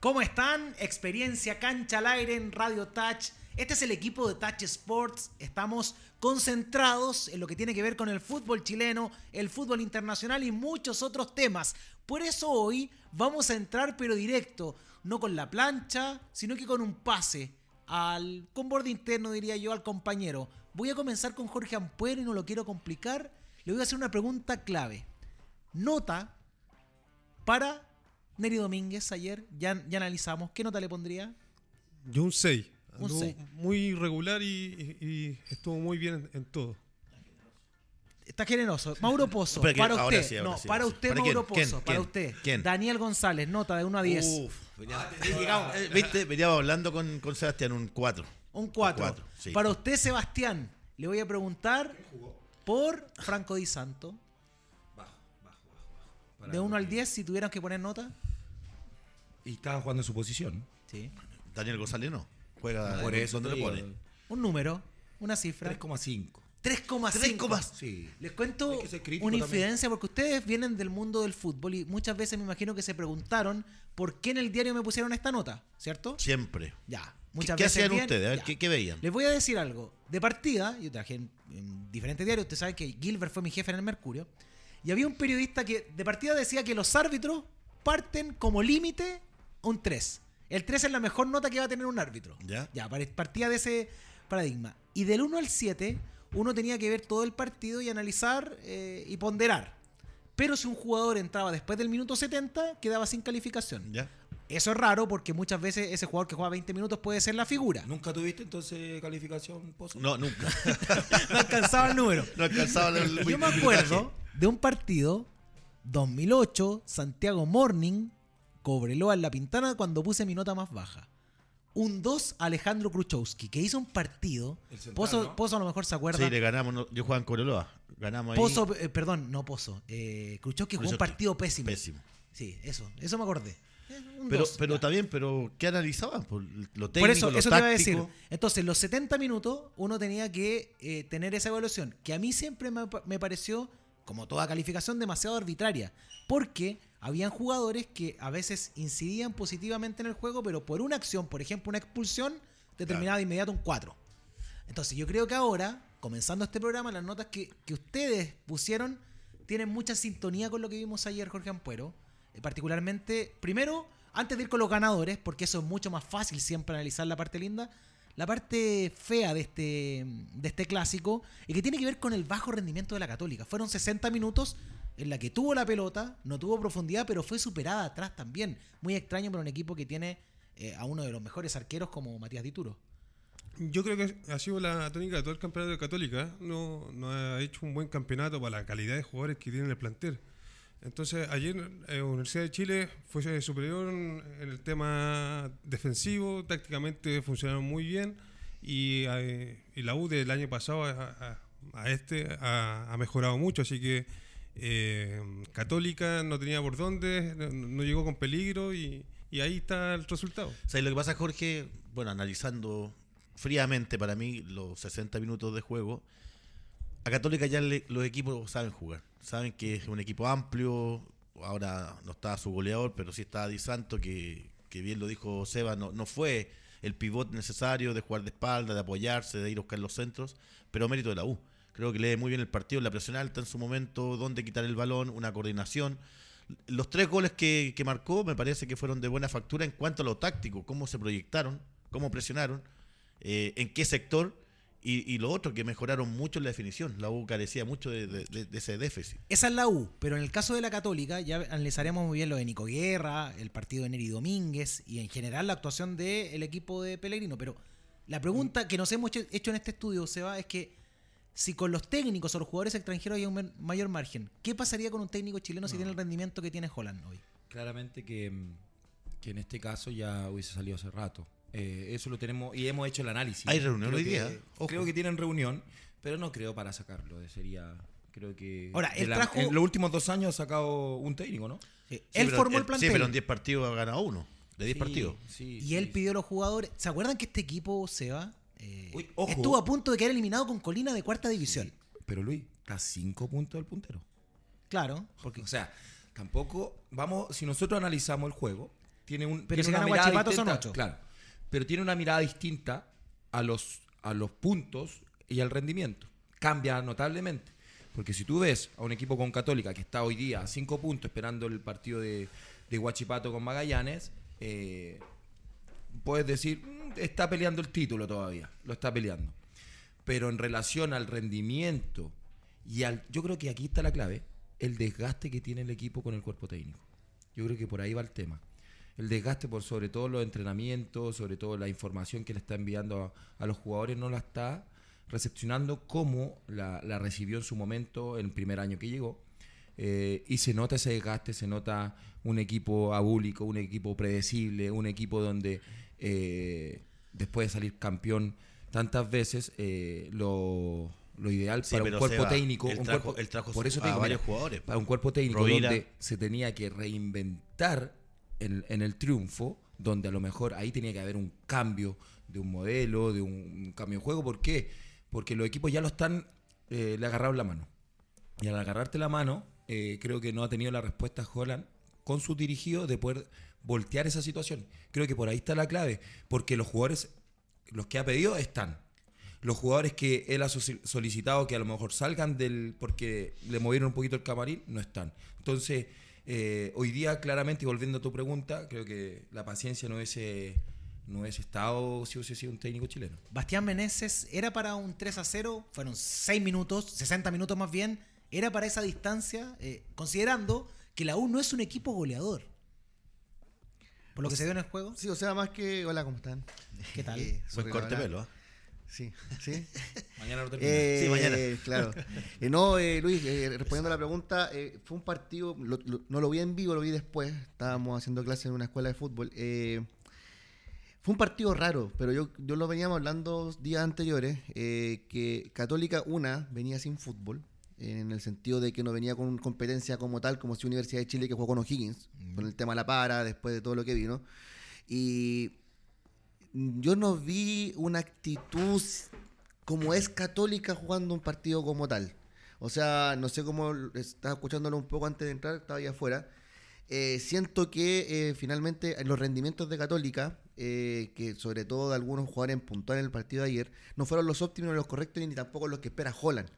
¿Cómo están? Experiencia Cancha al Aire en Radio Touch. Este es el equipo de Touch Sports. Estamos concentrados en lo que tiene que ver con el fútbol chileno, el fútbol internacional y muchos otros temas. Por eso hoy vamos a entrar pero directo, no con la plancha, sino que con un pase al con borde interno diría yo al compañero. Voy a comenzar con Jorge Ampuero y no lo quiero complicar. Le voy a hacer una pregunta clave. Nota para Neri Domínguez ayer, ya, ya analizamos. ¿Qué nota le pondría? Yo un 6. Un Anduvo seis. Muy regular y, y- y estuvo muy bien en, en todo. Está generoso. Mauro Pozo, para ahora usted. sí, ahora no, sí, para usted, ¿Para Mauro quién? Pozo. ¿Quién? Para usted. ¿Quién? Daniel González, nota de 1 a 10. Uf, venía- llegamos, eh, ¿viste? Veníamos hablando con, con Sebastián, un 4. Un 4. cuatro, sí. Para usted, Sebastián, le voy a preguntar por Franco Di Santo. De 1 al 10, si tuvieran que poner nota. Y estaba jugando en su posición. Sí. Daniel González no. Juega Por eso donde te le pone. Un número, una cifra. 3,5. 3,5. Sí. Les cuento una también. infidencia porque ustedes vienen del mundo del fútbol y muchas veces me imagino que se preguntaron por qué en el diario me pusieron esta nota, ¿cierto? Siempre. Ya. ¿Qué, Muchas qué veces hacían bien, ustedes? A ver. ¿qué, qué veían? Les voy a decir algo. De partida, yo trabajé en, en diferentes diarios, ustedes saben que Gilbert fue mi jefe en el Mercurio, y había un periodista que de partida decía que los árbitros parten como límite un 3. El 3 es la mejor nota que va a tener un árbitro. ¿Ya? Ya, par- partía de ese paradigma. Y del 1 al 7, uno tenía que ver todo el partido y analizar eh, y ponderar. Pero si un jugador entraba después del minuto 70, quedaba sin calificación. ¿Ya? Eso es raro porque muchas veces ese jugador que juega 20 minutos puede ser la figura. ¿Nunca tuviste entonces calificación Pozo? No, nunca. No alcanzaba el número. no alcanzaba el Yo me acuerdo de un partido 2008, Santiago Morning, Cobreloa en La Pintana, cuando puse mi nota más baja. Un 2 Alejandro Kruchowski, que hizo un partido. Central, Pozo, ¿no? Pozo a lo mejor se acuerda. Sí, le ganamos. no- yo jugaba en Coroloa. Ganamos ahí. Pozo, eh, perdón, no Pozo. Eh, Kruchowski jugó un partido pésimo. Pésimo. Sí, eso, eso me acordé. Eh, un Pero, dos, pero está bien, pero ¿qué analizaban? Por lo técnico, Por eso, lo eso te iba a decir. Entonces, los 70 minutos uno tenía que eh, tener esa evaluación, que a mí siempre me, me pareció, como toda calificación, demasiado arbitraria. Porque habían jugadores que a veces incidían positivamente en el juego, pero por una acción, por ejemplo, una expulsión, determinaba de inmediato un 4. Entonces, yo creo que ahora, comenzando este programa, las notas que, que ustedes pusieron tienen mucha sintonía con lo que vimos ayer, Jorge Ampuero. Eh, particularmente, primero, antes de ir con los ganadores, porque eso es mucho más fácil siempre analizar la parte linda, la parte fea de este, de este clásico, y que tiene que ver con el bajo rendimiento de la Católica. Fueron 60 minutos en la que tuvo la pelota, no tuvo profundidad, pero fue superada atrás también. Muy extraño para un equipo que tiene eh, a uno de los mejores arqueros como Matías Dituro. Yo creo que ha sido la tónica de todo el campeonato de Católica. No, no ha hecho un buen campeonato para la calidad de jugadores que tiene en el plantel. Entonces, ayer eh, Universidad de Chile fue superior en el tema defensivo, tácticamente funcionaron muy bien y, eh, y la U del año pasado a, a- a este ha, ha mejorado mucho, así que eh, Católica no tenía por dónde, no, llegó con peligro y, ahí está el resultado. ¿Sabes lo que pasa, Jorge? Bueno, analizando fríamente para mí los 60 minutos de juego, a Católica ya le- los equipos saben jugar. Saben que es un equipo amplio. Ahora no está su goleador, pero sí está Di Santo, que, que bien lo dijo Seba, no, no fue el pivot necesario de jugar de espalda, de apoyarse, de ir a buscar los centros, pero mérito de la U. Creo que lee muy bien el partido, la presión alta en su momento, dónde quitar el balón, una coordinación. Los tres goles que, que marcó me parece que fueron de buena factura en cuanto a lo táctico, cómo se proyectaron, cómo presionaron, eh, en qué sector y, y lo otro, que mejoraron mucho en la definición. La U carecía mucho de, de- de- de ese déficit. Esa es la U, pero en el caso de la Católica ya analizaremos muy bien lo de Nico Guerra, el partido de Neri Domínguez y en general la actuación del equipo de Pellegrino. Pero la pregunta que nos hemos hecho en este estudio, Seba, es que si con los técnicos o los jugadores extranjeros hay un mayor margen, ¿qué pasaría con un técnico chileno si tiene el rendimiento que tiene Holland hoy? Claramente que, mm, que en este caso ya hubiese salido hace rato. Eh, eso lo tenemos y hemos hecho el análisis. Hay reunión Creo hoy que- día, ojo. Creo que tienen reunión, pero no creo para sacarlo. eh, Sería, creo que. Ahora, él la- trajo- En los últimos dos años ha sacado un técnico, ¿no? Sí, Sí, él pero- formó el plantel Sí, pero en 10 partidos ha ganado uno. De 10 Sí, partidos. sí, y él sí. pidió a los jugadores. ¿Se acuerdan que este equipo, Seba, eh, Uy, ojo. estuvo a punto de quedar eliminado con Colina de cuarta división? Pero Luis, está a cinco puntos del puntero. Claro, porque O sea, tampoco. Vamos, si nosotros analizamos el juego, tiene un Pero tiene una mirada Huachipato son distinta, ocho. Claro. Pero tiene una mirada distinta a los, a los puntos y al rendimiento. Cambia notablemente. Porque si tú ves a un equipo con Católica que está hoy día a cinco puntos esperando el partido de, de Huachipato con Magallanes, eh, puedes decir, "Mm, está peleando el título todavía, lo está peleando. Pero en relación al rendimiento y al. Yo creo que aquí está la clave, el desgaste que tiene el equipo con el cuerpo técnico. Yo creo que por ahí va el tema. El desgaste por sobre todo los entrenamientos, sobre todo la información que le está enviando a, los jugadores, no la está recepcionando como la, recibió en su momento, en el primer año que llegó. Eh, y se nota ese desgaste, se nota un equipo abúlico, un equipo predecible, un equipo donde eh, después de salir campeón tantas veces, eh, lo, lo ideal Sí, para un cuerpo Seba, técnico, él un trajo- cuerpo- él trajo por eso a digo, varios mira, jugadores. para un cuerpo técnico Rovira. donde se tenía que reinventar en, en el triunfo, donde a lo mejor ahí tenía que haber un cambio de un modelo, de un, cambio de juego. ¿Por qué? Porque los equipos ya lo están, eh, le agarraron la mano. Y al agarrarte la mano, eh, creo que no ha tenido la respuesta Holland con sus dirigidos de poder voltear esa situación. Creo que por ahí está la clave, porque los jugadores, los que ha pedido, están. Los jugadores que él ha solicitado que a lo mejor salgan del. porque le movieron un poquito el camarín, no están. Entonces, eh, hoy día, claramente, y volviendo a tu pregunta, creo que la paciencia no hubiese, no hubiese estado si hubiese sido un técnico chileno. Bastián Meneses era para un 3 a 0, fueron 6 minutos, 60 minutos más bien, era para esa distancia, eh, considerando que la U no es un equipo goleador. Por lo que se dio en el juego. Sí, o sea, más que. Hola, ¿cómo están? ¿Qué tal? Eh, Buen corte pelo, ¿ah? Sí, sí. Mañana lo termino. Eh, Sí, mañana. Claro. Eh, no, eh, Luis, eh, respondiendo a la pregunta, eh, fue un partido, lo- lo- no lo vi en vivo, lo vi después. Estábamos haciendo clases en una escuela de fútbol. eh, fue un partido raro, pero yo, yo lo veníamos hablando días anteriores, eh, que Católica, una, venía sin fútbol, en el sentido de que no venía con competencia como tal, como si Universidad de Chile que jugó con O'Higgins, con el tema la para, después de todo lo que vino. Y yo no vi una actitud como es católica jugando un partido como tal. O sea, no sé cómo estaba escuchándolo un poco antes de entrar, estaba ahí afuera. Eh, siento que eh, finalmente los rendimientos de Católica, eh, que sobre todo de algunos jugadores en puntual en el partido de ayer, no fueron los óptimos, los correctos ni tampoco los que espera Holland.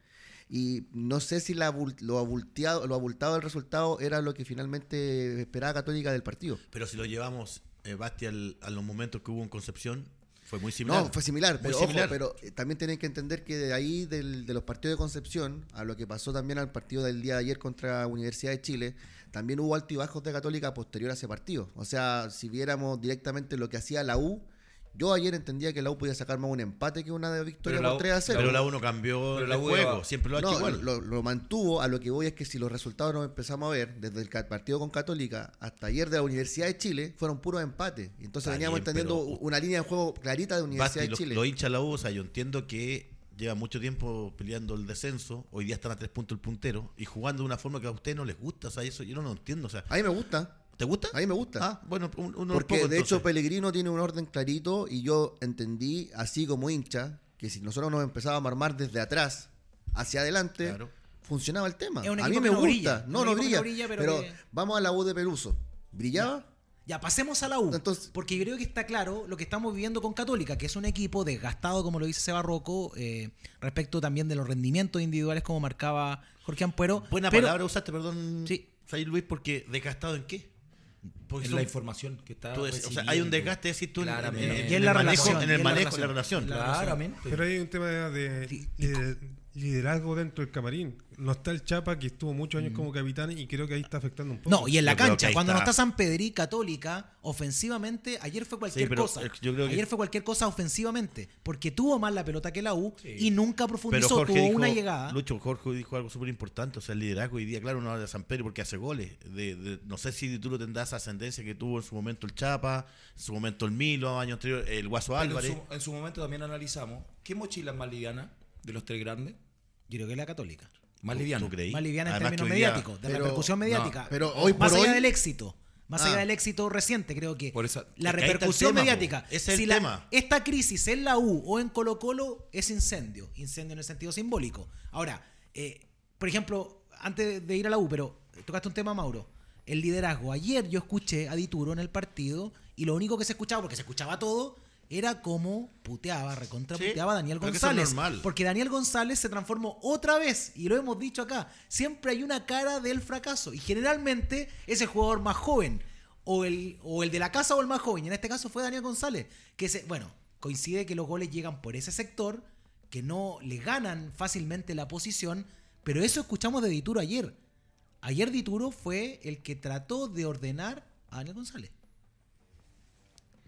Y no sé si la lo, abulteado, lo abultado del resultado era lo que finalmente esperaba Católica del partido. Pero si lo llevamos, eh, Basti, al- a los momentos que hubo en Concepción, fue muy similar. No, fue similar, Muy pero, ojo, similar. pero eh, también tienen que entender que de ahí, del- de los partidos de Concepción, a lo que pasó también al partido del día de ayer contra Universidad de Chile, también hubo altos y bajos de Católica posterior a ese partido. O sea, si viéramos directamente lo que hacía la U, yo ayer entendía que la U podía sacar más un empate que una de victoria Pero la por U- 3 a 0. Pero la 1 cambió Pero el la U juego, iba- siempre lo ha hecho No, igual. lo, lo mantuvo. A lo que voy es que si los resultados nos empezamos a ver desde el partido con Católica hasta ayer de la Universidad de Chile, fueron puros empates. Y Entonces Está veníamos bien, entendiendo pero- una línea de juego clarita de Universidad Basti, de Chile. los hinchas de la U, o sea, yo entiendo que lleva mucho tiempo peleando el descenso, hoy día están a tres puntos el puntero y jugando de una forma que a ustedes no les gusta, o sea, eso yo no lo entiendo, o sea, A mí me gusta. ¿Te gusta? A mí me gusta. Ah, bueno, un- Porque poco, de hecho. Pellegrino tiene un orden clarito y yo entendí, así como hincha, que si nosotros nos empezábamos a armar desde atrás hacia adelante, Claro. funcionaba el tema. Es un a mí equipo me no gusta. brilla. No, no brilla. no brilla, pero pero que- vamos a la U de Peluso. ¿Brillaba? Ya, pasemos a la U. Entonces- porque yo creo que está claro lo que estamos viviendo con Católica, que es un equipo desgastado, como lo dice Seba Rocco, eh, respecto también de los rendimientos individuales, como marcaba Jorge Ampuero. Buena Pero- palabra usaste, perdón, Sí. Luis, porque desgastado en qué? Porque la información que está. tú decís- o sea, hay un desgaste, decís tú, en- en, Claramente. en Y en el la manejo, relación, en el manejo de la relación. Claramente. Pero hay un tema de liderazgo dentro del camarín. No está el Chapa, que estuvo muchos años como capitán, y creo que ahí está afectando un poco. No, y en la Yo cancha, cuando no está. San Pedrí Católica, ofensivamente, ayer fue cualquier Sí, pero, cosa. yo creo que- Ayer fue cualquier cosa ofensivamente, porque tuvo más la pelota que la U Sí. y nunca Pero profundizó, Jorge tuvo dijo, una llegada. Lucho, Jorge dijo algo súper importante, o sea, el liderazgo hoy día, claro, uno habla de San Pedro porque hace goles. De, de- no sé si tú lo tendrás esa ascendencia que tuvo en su momento el Chapa, en su momento el Milo, año anterior el Guaso Pero Álvarez. en, su, en su momento también analizamos qué mochila es más liviana de los tres grandes. Yo creo que la Católica. Más ¿Tú- liviana. tú creí? Más liviana en Además términos mediáticos, de pero- repercusión mediática. pero hoy más por allá hoy- del éxito. Más Ah. allá del éxito reciente, creo que Por esa- la repercusión tema, mediática. Es si el la- tema. Esta crisis en la U o en Colo Colo es incendio. Incendio en el sentido simbólico. Ahora, eh, por ejemplo, antes de ir a la U, pero tocaste un tema, Mauro. el liderazgo. Ayer yo escuché a Dituro en el partido y lo único que se escuchaba, porque se escuchaba todo, era como puteaba, recontra Sí, Daniel es González. normal. Porque Daniel González se transformó otra vez, y lo hemos dicho acá, siempre hay una cara del fracaso. Y generalmente es el jugador más joven, o el, o el de la casa o el más joven. Y en este caso fue Daniel González, que se, bueno, coincide que los goles llegan por ese sector, que no le ganan fácilmente la posición, pero eso escuchamos de Dituro ayer. Ayer Dituro fue el que trató de ordenar a Daniel González.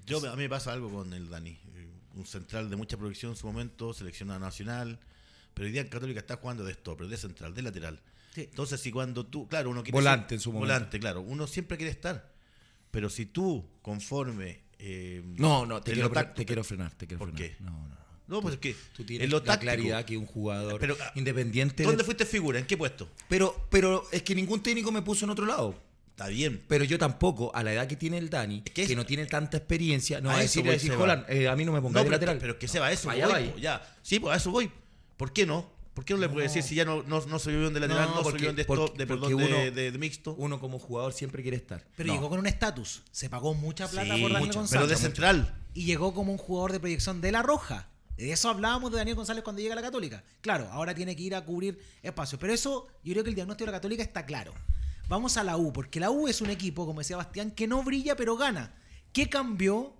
Yo, a mí me pasa algo con el Dani. Eh, Un central de mucha proyección en su momento, seleccionado nacional. Pero hoy día en Católica está jugando de stopper, de central, de lateral. Sí. Entonces, si cuando tú, claro, uno quiere. Volante ser- en su momento. Volante, claro. Uno siempre quiere estar. Pero si tú, conforme. eh, No, no, te, quiero, táctico- te quiero frenar. Te quiero ¿Por frenar. qué? No, no, no. Pues es que. Tú tienes lo la claridad que un jugador Pero, ah, independiente. de- ¿Dónde fuiste figura? ¿En qué puesto? Pero, pero es que ningún técnico me puso en otro lado. Está bien. Pero yo tampoco, a la edad que tiene el Dani, Es que que, es- no tiene tanta experiencia, no A va a a decir. Jolan, eh, a mí no me No, pongas de pero, lateral. pero que se va a eso. Allá voy, va ahí. po, ya. Sí, pues a eso voy. ¿Por qué no? ¿Por qué no le puede decir si ya no, no, no soy de lateral, no, No, soy de, stop, de, porque perdón, de- uno- de- de mixto? Uno como jugador siempre quiere estar. Pero No. llegó con un estatus. Se pagó mucha plata Sí, por Daniel mucho, González. pero de central. Y llegó como un jugador de proyección de la Roja. De eso hablábamos de Daniel González cuando llega a la Católica. Claro, ahora tiene que ir a cubrir espacios. Pero eso, yo creo que el diagnóstico de la Católica está claro. Vamos a la U, porque la U es un equipo, como decía Bastián, que no brilla pero gana. ¿Qué cambió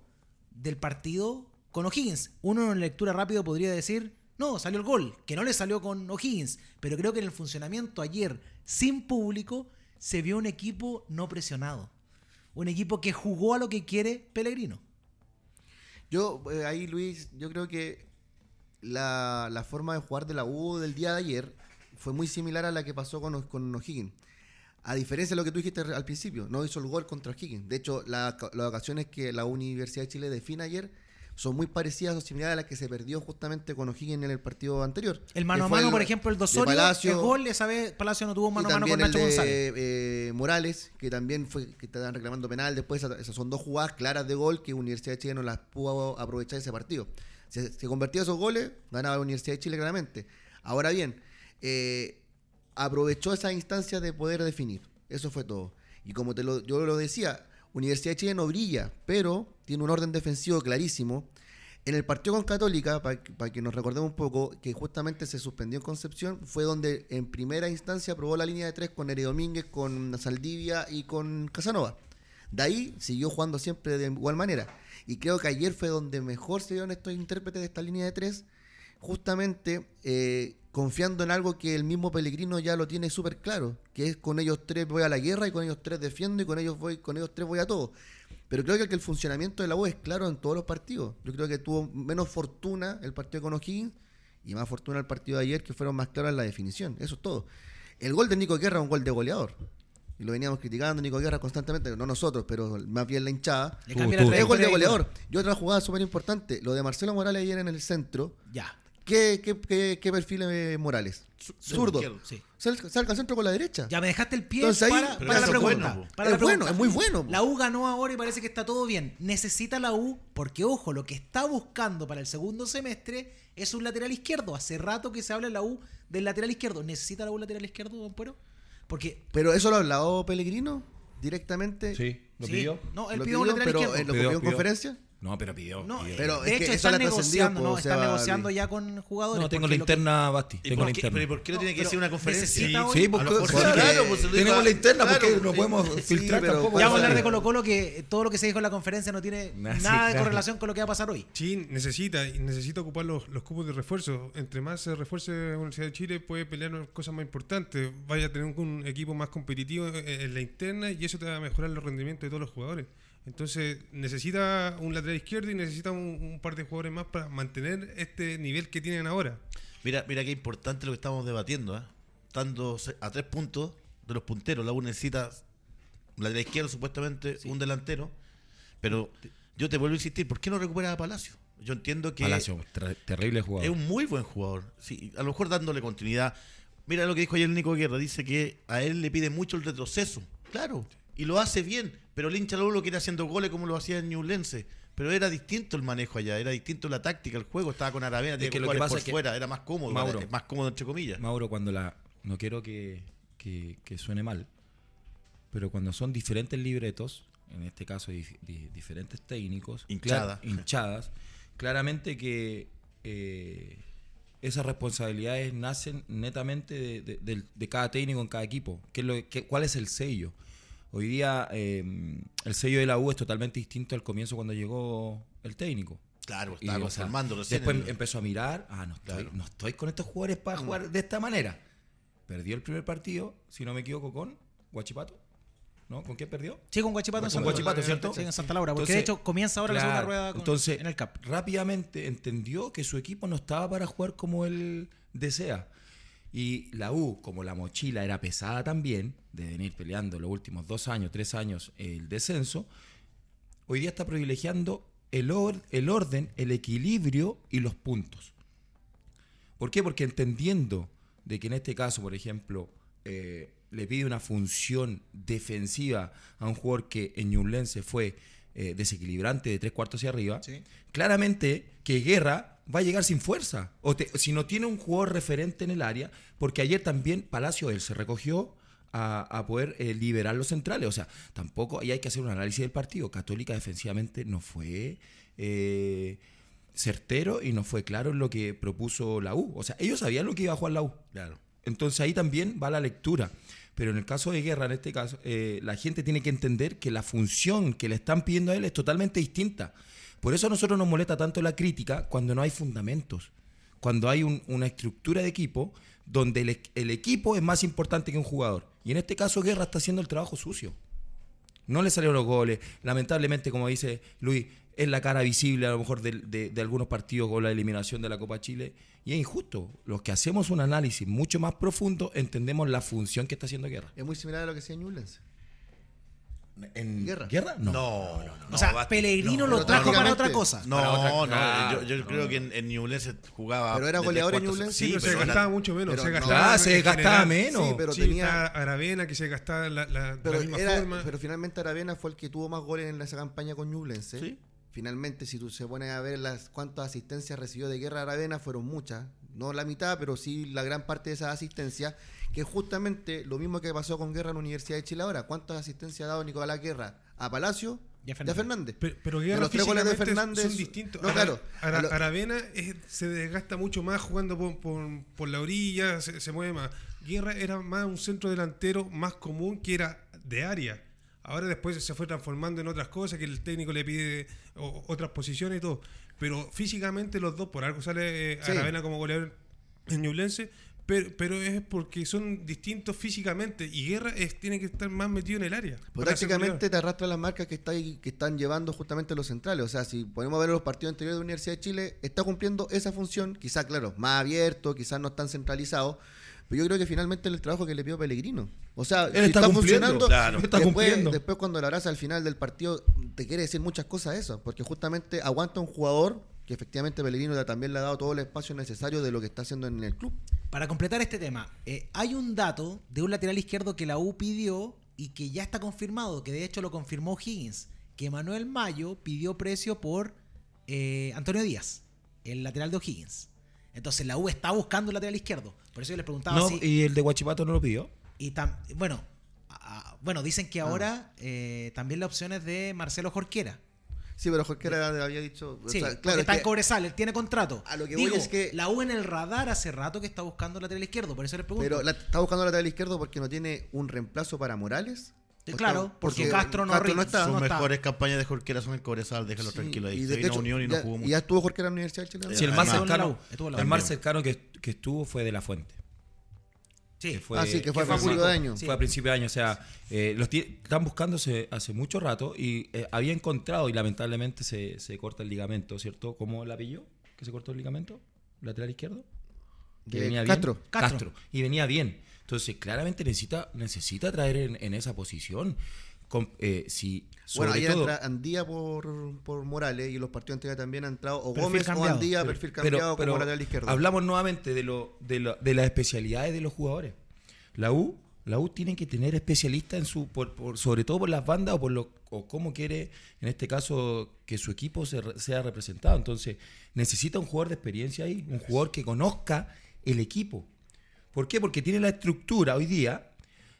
del partido con O'Higgins? Uno en lectura rápido podría decir, no, salió el gol, que no le salió con O'Higgins. Pero creo que en el funcionamiento ayer, sin público, se vio un equipo no presionado. Un equipo que jugó a lo que quiere Pellegrino. Yo, eh, ahí Luis, yo creo que la, la forma de jugar de la U del día de ayer fue muy similar a la que pasó con, con O'Higgins. A diferencia de lo que tú dijiste al principio, no hizo el gol contra O'Higgins. De hecho, la- las ocasiones que la Universidad de Chile define ayer son muy parecidas o similares a las que se perdió justamente con O'Higgins en el partido anterior. El mano a mano, por ejemplo, el Dosorio, Palacio, el gol, esa vez Palacio no tuvo mano a mano con Nacho el de, González. eh, Morales, que también fue que estaban reclamando penal. Después, esas, son dos jugadas claras de gol que Universidad de Chile no las pudo aprovechar ese partido. Se, se convertía esos goles, ganaba la Universidad de Chile claramente. Ahora bien, eh, aprovechó esa instancia de poder definir. Eso fue todo. Y como te lo, yo lo decía, Universidad de Chile no brilla, pero tiene un orden defensivo clarísimo. En el partido con Católica, para que nos recordemos un poco, que justamente se suspendió en Concepción, fue donde en primera instancia probó la línea de tres con Neri Domínguez, con Saldivia y con Casanova. De ahí siguió jugando siempre de igual manera. Y creo que ayer fue donde mejor se dieron estos intérpretes de esta línea de tres, justamente eh, confiando en algo que el mismo Pellegrino ya lo tiene súper claro, que es con ellos tres voy a la guerra y con ellos tres defiendo y con ellos voy, con ellos tres voy a todo. Pero creo que el funcionamiento de la U es claro en todos los partidos. Yo creo que tuvo menos fortuna el partido con O'Higgins y más fortuna el partido de ayer, que fueron más claros en la definición. Eso es todo. El gol de Nico Guerra es un gol de goleador. Y lo veníamos criticando Nico Guerra constantemente, no nosotros, pero más bien la hinchada. Le Tú, cambia tú. la Es gol de goleador. Y otra jugada súper importante, lo de Marcelo Morales ayer en el centro. Ya. ¿Qué, qué, qué, qué perfil es Morales? Zurdo. Sí. Salga, al centro con la derecha. Ya me dejaste el pie Entonces ahí- para, la pregunta. bueno, para Es la pregunta. bueno, es muy bueno. La U ganó ahora y parece que está todo bien. Necesita la U, porque ojo, lo que está buscando para el segundo semestre es un lateral izquierdo. Hace rato que se habla en la U del lateral izquierdo. ¿Necesita la U lateral izquierdo, don Puero? Porque. Pero eso lo ha hablado Pellegrino directamente. Sí, lo sí, pidió. No, él Lo pidió un pidió, lateral pero izquierdo. eh, lo Pidió, pidió en pidió. conferencia. No, pero pidió. No, pidió. Pero de es que hecho, están trascendió, negociando, no, están negociando ya con jugadores. No, tengo la interna, Basti. ¿Y Tengo por la qué- interna. pero ¿y por qué no, tiene que ser una conferencia? Sí, hoy- sí, porque claro, pues, tenemos la interna claro, porque no podemos Sí, filtrar pero tampoco. Ya vamos a hablar de Colo Colo que todo lo que se dijo en la conferencia no tiene Nah, sí, nada de claro. correlación con lo que va a pasar hoy. Sí, necesita, y necesita ocupar los, los cupos de refuerzo. Entre más se refuerce la Universidad de Chile, puede pelear cosas más importantes. Vaya a tener un, un equipo más competitivo en, en la interna y eso te va a mejorar los rendimientos de todos los jugadores. Entonces, necesita un lateral izquierdo y necesita un, un par de jugadores más para mantener este nivel que tienen ahora. Mira, mira qué importante lo que estamos debatiendo, ¿eh? Estando a tres puntos de los punteros, la U necesita un lateral izquierdo, supuestamente, un delantero. Pero yo te vuelvo a insistir, ¿por qué no recupera a Palacio? Yo entiendo que Palacio, terrible es jugador. un muy buen jugador. Sí, a lo mejor dándole continuidad. Mira lo que dijo ayer Nico Guerra, dice que a él le pide mucho el retroceso. Claro, y lo hace bien, pero el hincha lo quiere haciendo goles como lo hacía en Newlense. Pero era distinto el manejo allá, era distinto la táctica, el juego, estaba con Aravena, tenía que lo que pasa por es que- fuera, era más cómodo, Mauro. más cómodo entre comillas. Mauro, cuando la. No quiero que, que, que suene mal. pero cuando son diferentes libretos, en este caso di- diferentes técnicos, Hinchada. hinchadas, claramente que eh, esas responsabilidades nacen netamente de, de cada técnico en cada equipo. ¿Qué es lo, qué- ¿Cuál es el sello? Hoy día eh, el sello de la U es totalmente distinto al comienzo cuando llegó el técnico. Claro, estaba o sea, conformando. Después el- empezó a mirar, ah, no estoy, Claro. no estoy con estos jugadores para jugar de esta manera. Perdió el primer partido, si no me equivoco, con Guachipato. ¿No? ¿Con quién perdió? Sí, con Guachipato en Con Santa Guachipato. ¿cierto? Sí, en Santa Laura. Porque Entonces, de hecho comienza ahora la segunda rueda con- entonces, en el CAP. Rápidamente entendió que su equipo no estaba para jugar como él desea. Y la U, como la mochila era pesada también, de venir peleando los últimos dos años, tres años el descenso, hoy día está privilegiando el, or- el orden, el equilibrio y los puntos. ¿Por qué? Porque entendiendo de que en este caso, por ejemplo, eh, le pide una función defensiva a un jugador que en Ñublense fue eh, desequilibrante de tres cuartos hacia arriba, Sí. claramente que Guerra va a llegar sin fuerza. O te- si no tiene un jugador referente en el área, porque ayer también Palacio él se recogió a, a poder eh, liberar los centrales. O sea, tampoco ahí hay que hacer un análisis del partido. Católica defensivamente no fue eh, certero y no fue claro en lo que propuso la U. O sea, ellos sabían lo que iba a jugar la U. Claro. Entonces ahí también va la lectura. Pero en el caso de Guerra, en este caso, eh, la gente tiene que entender que la función que le están pidiendo a él es totalmente distinta. Por eso a nosotros nos molesta tanto la crítica cuando no hay fundamentos, cuando hay un- una estructura de equipo donde el, equipo es más importante que un jugador. Y en este caso Guerra está haciendo el trabajo sucio. No le salieron los goles. Lamentablemente, como dice Luis, es la cara visible a lo mejor de, algunos partidos con la eliminación de la Copa Chile. Y es injusto. Los que hacemos un análisis mucho más profundo entendemos la función que está haciendo Guerra. Es muy similar a lo que hacía Ñublense. ¿En Guerra. No. No, no, o sea, basta. Pellegrino no, lo trajo para otra cosa. No, Para otra- no, claro, yo, yo no, creo no. que en, en Ñublense jugaba. Pero era goleador en Ñublense. Sí, pero se gastaba mucho menos. pero se gastaba Ah, se gastaba menos. Sí, pero sí, tenía- Aravena que se gastaba la, la, Pero, la misma era- forma. pero finalmente Aravena fue el que tuvo más goles en esa campaña con Ñublense. Sí. Finalmente, si tú se pones a ver las cuántas asistencias recibió de Guerra Aravena, fueron muchas. No la mitad, pero sí la gran parte de esas asistencias. Que justamente lo mismo que pasó con Guerra en la Universidad de Chile ahora. ¿Cuántas asistencias ha dado Nicolás Guerra? ¿A Palacio? Y a Y a Fernández. Fernández. Pero, Guerra los tres goles de Fernández- son distintos. No, Ara- claro. Ara- Aravena es- se desgasta mucho más jugando por, por- por la orilla, se, se mueve más. Guerra era más un centro delantero más común que era de área. Ahora después se fue transformando en otras cosas, que el técnico le pide o- otras posiciones y todo. Pero físicamente los dos, por algo sale eh, Sí. Aravena como goleador en Ñublense, pero, pero es porque son distintos físicamente y Guerra es, tiene que estar más metido en el área. Pues prácticamente te arrastra las marcas que, está ahí- que están llevando justamente los centrales. O sea, si podemos ver los partidos anteriores de la Universidad de Chile, está cumpliendo esa función, quizás, claro, más abierto, quizás no tan centralizado. Pero yo creo que finalmente es el trabajo que le pidió Pellegrino. O sea, Él está cumpliendo, claro. está después, cumpliendo. después cuando lo harás al final del partido, te quiere decir muchas cosas eso. Porque justamente aguanta un jugador que efectivamente Pellegrino le- también le ha dado todo el espacio necesario de lo que está haciendo en el club. Para completar este tema, eh, hay un dato de un lateral izquierdo que la U pidió y que ya está confirmado, que de hecho lo confirmó Higgins, que Manuel Mayo pidió precio por eh, Antonio Díaz, el lateral de O'Higgins. Entonces la U está buscando un lateral izquierdo. Por eso yo les preguntaba No, si... y el de Guachipato no lo pidió. Y tam- bueno, ah, bueno, dicen que ahora eh, también la opción es de Marcelo Jorquera. Sí, pero Jorge era- había dicho. o Sí, sea, claro, está en que- Cobresal, él tiene contrato. A lo que Digo, voy es que- la U en el radar hace rato que está buscando lateral izquierdo, por eso les pregunto. Pero la, está buscando lateral izquierdo porque no tiene un reemplazo para Morales. Sí, ¿O claro, está- porque Castro no está. no Sus está. mejores campañas de Jorquera son en Cobresal, déjalo Sí, tranquilo ahí. y de hecho, Unión y no ya, jugó y mucho. ya estuvo Jorge en la Universidad de Chile. Sí, Sí, el más la cercano, el más que estuvo fue de la Fuente. Sí, que fue, Ah, sí, que fue a fue principio de año. Fue a principio de año. O sea, eh, los están buscándose hace mucho rato y eh, había encontrado y lamentablemente se, se corta el ligamento, ¿cierto? ¿Cómo la pilló? ¿Que se cortó el ligamento? ¿Lateral izquierdo? Que venía bien. Castro. Castro. Y venía bien. Entonces, claramente necesita, necesita traer en, en esa posición. Con- eh, si, Bueno, sobre ayer todo- entra Andía por, por Morales y en los partidos anteriores también ha entrado o Gómez cambiado. o Andía, Pero- perfil pero- cambiado pero como lateral izquierdo. Hablamos nuevamente de, lo, de, lo- de las especialidades de los jugadores. La U, la U tiene que tener especialistas en su, por, por- sobre todo por las bandas o por lo o cómo quiere, en este caso, que su equipo se re- sea representado. Entonces, necesita un jugador de experiencia ahí, un jugador que conozca el equipo. ¿Por qué? Porque tiene la estructura hoy día,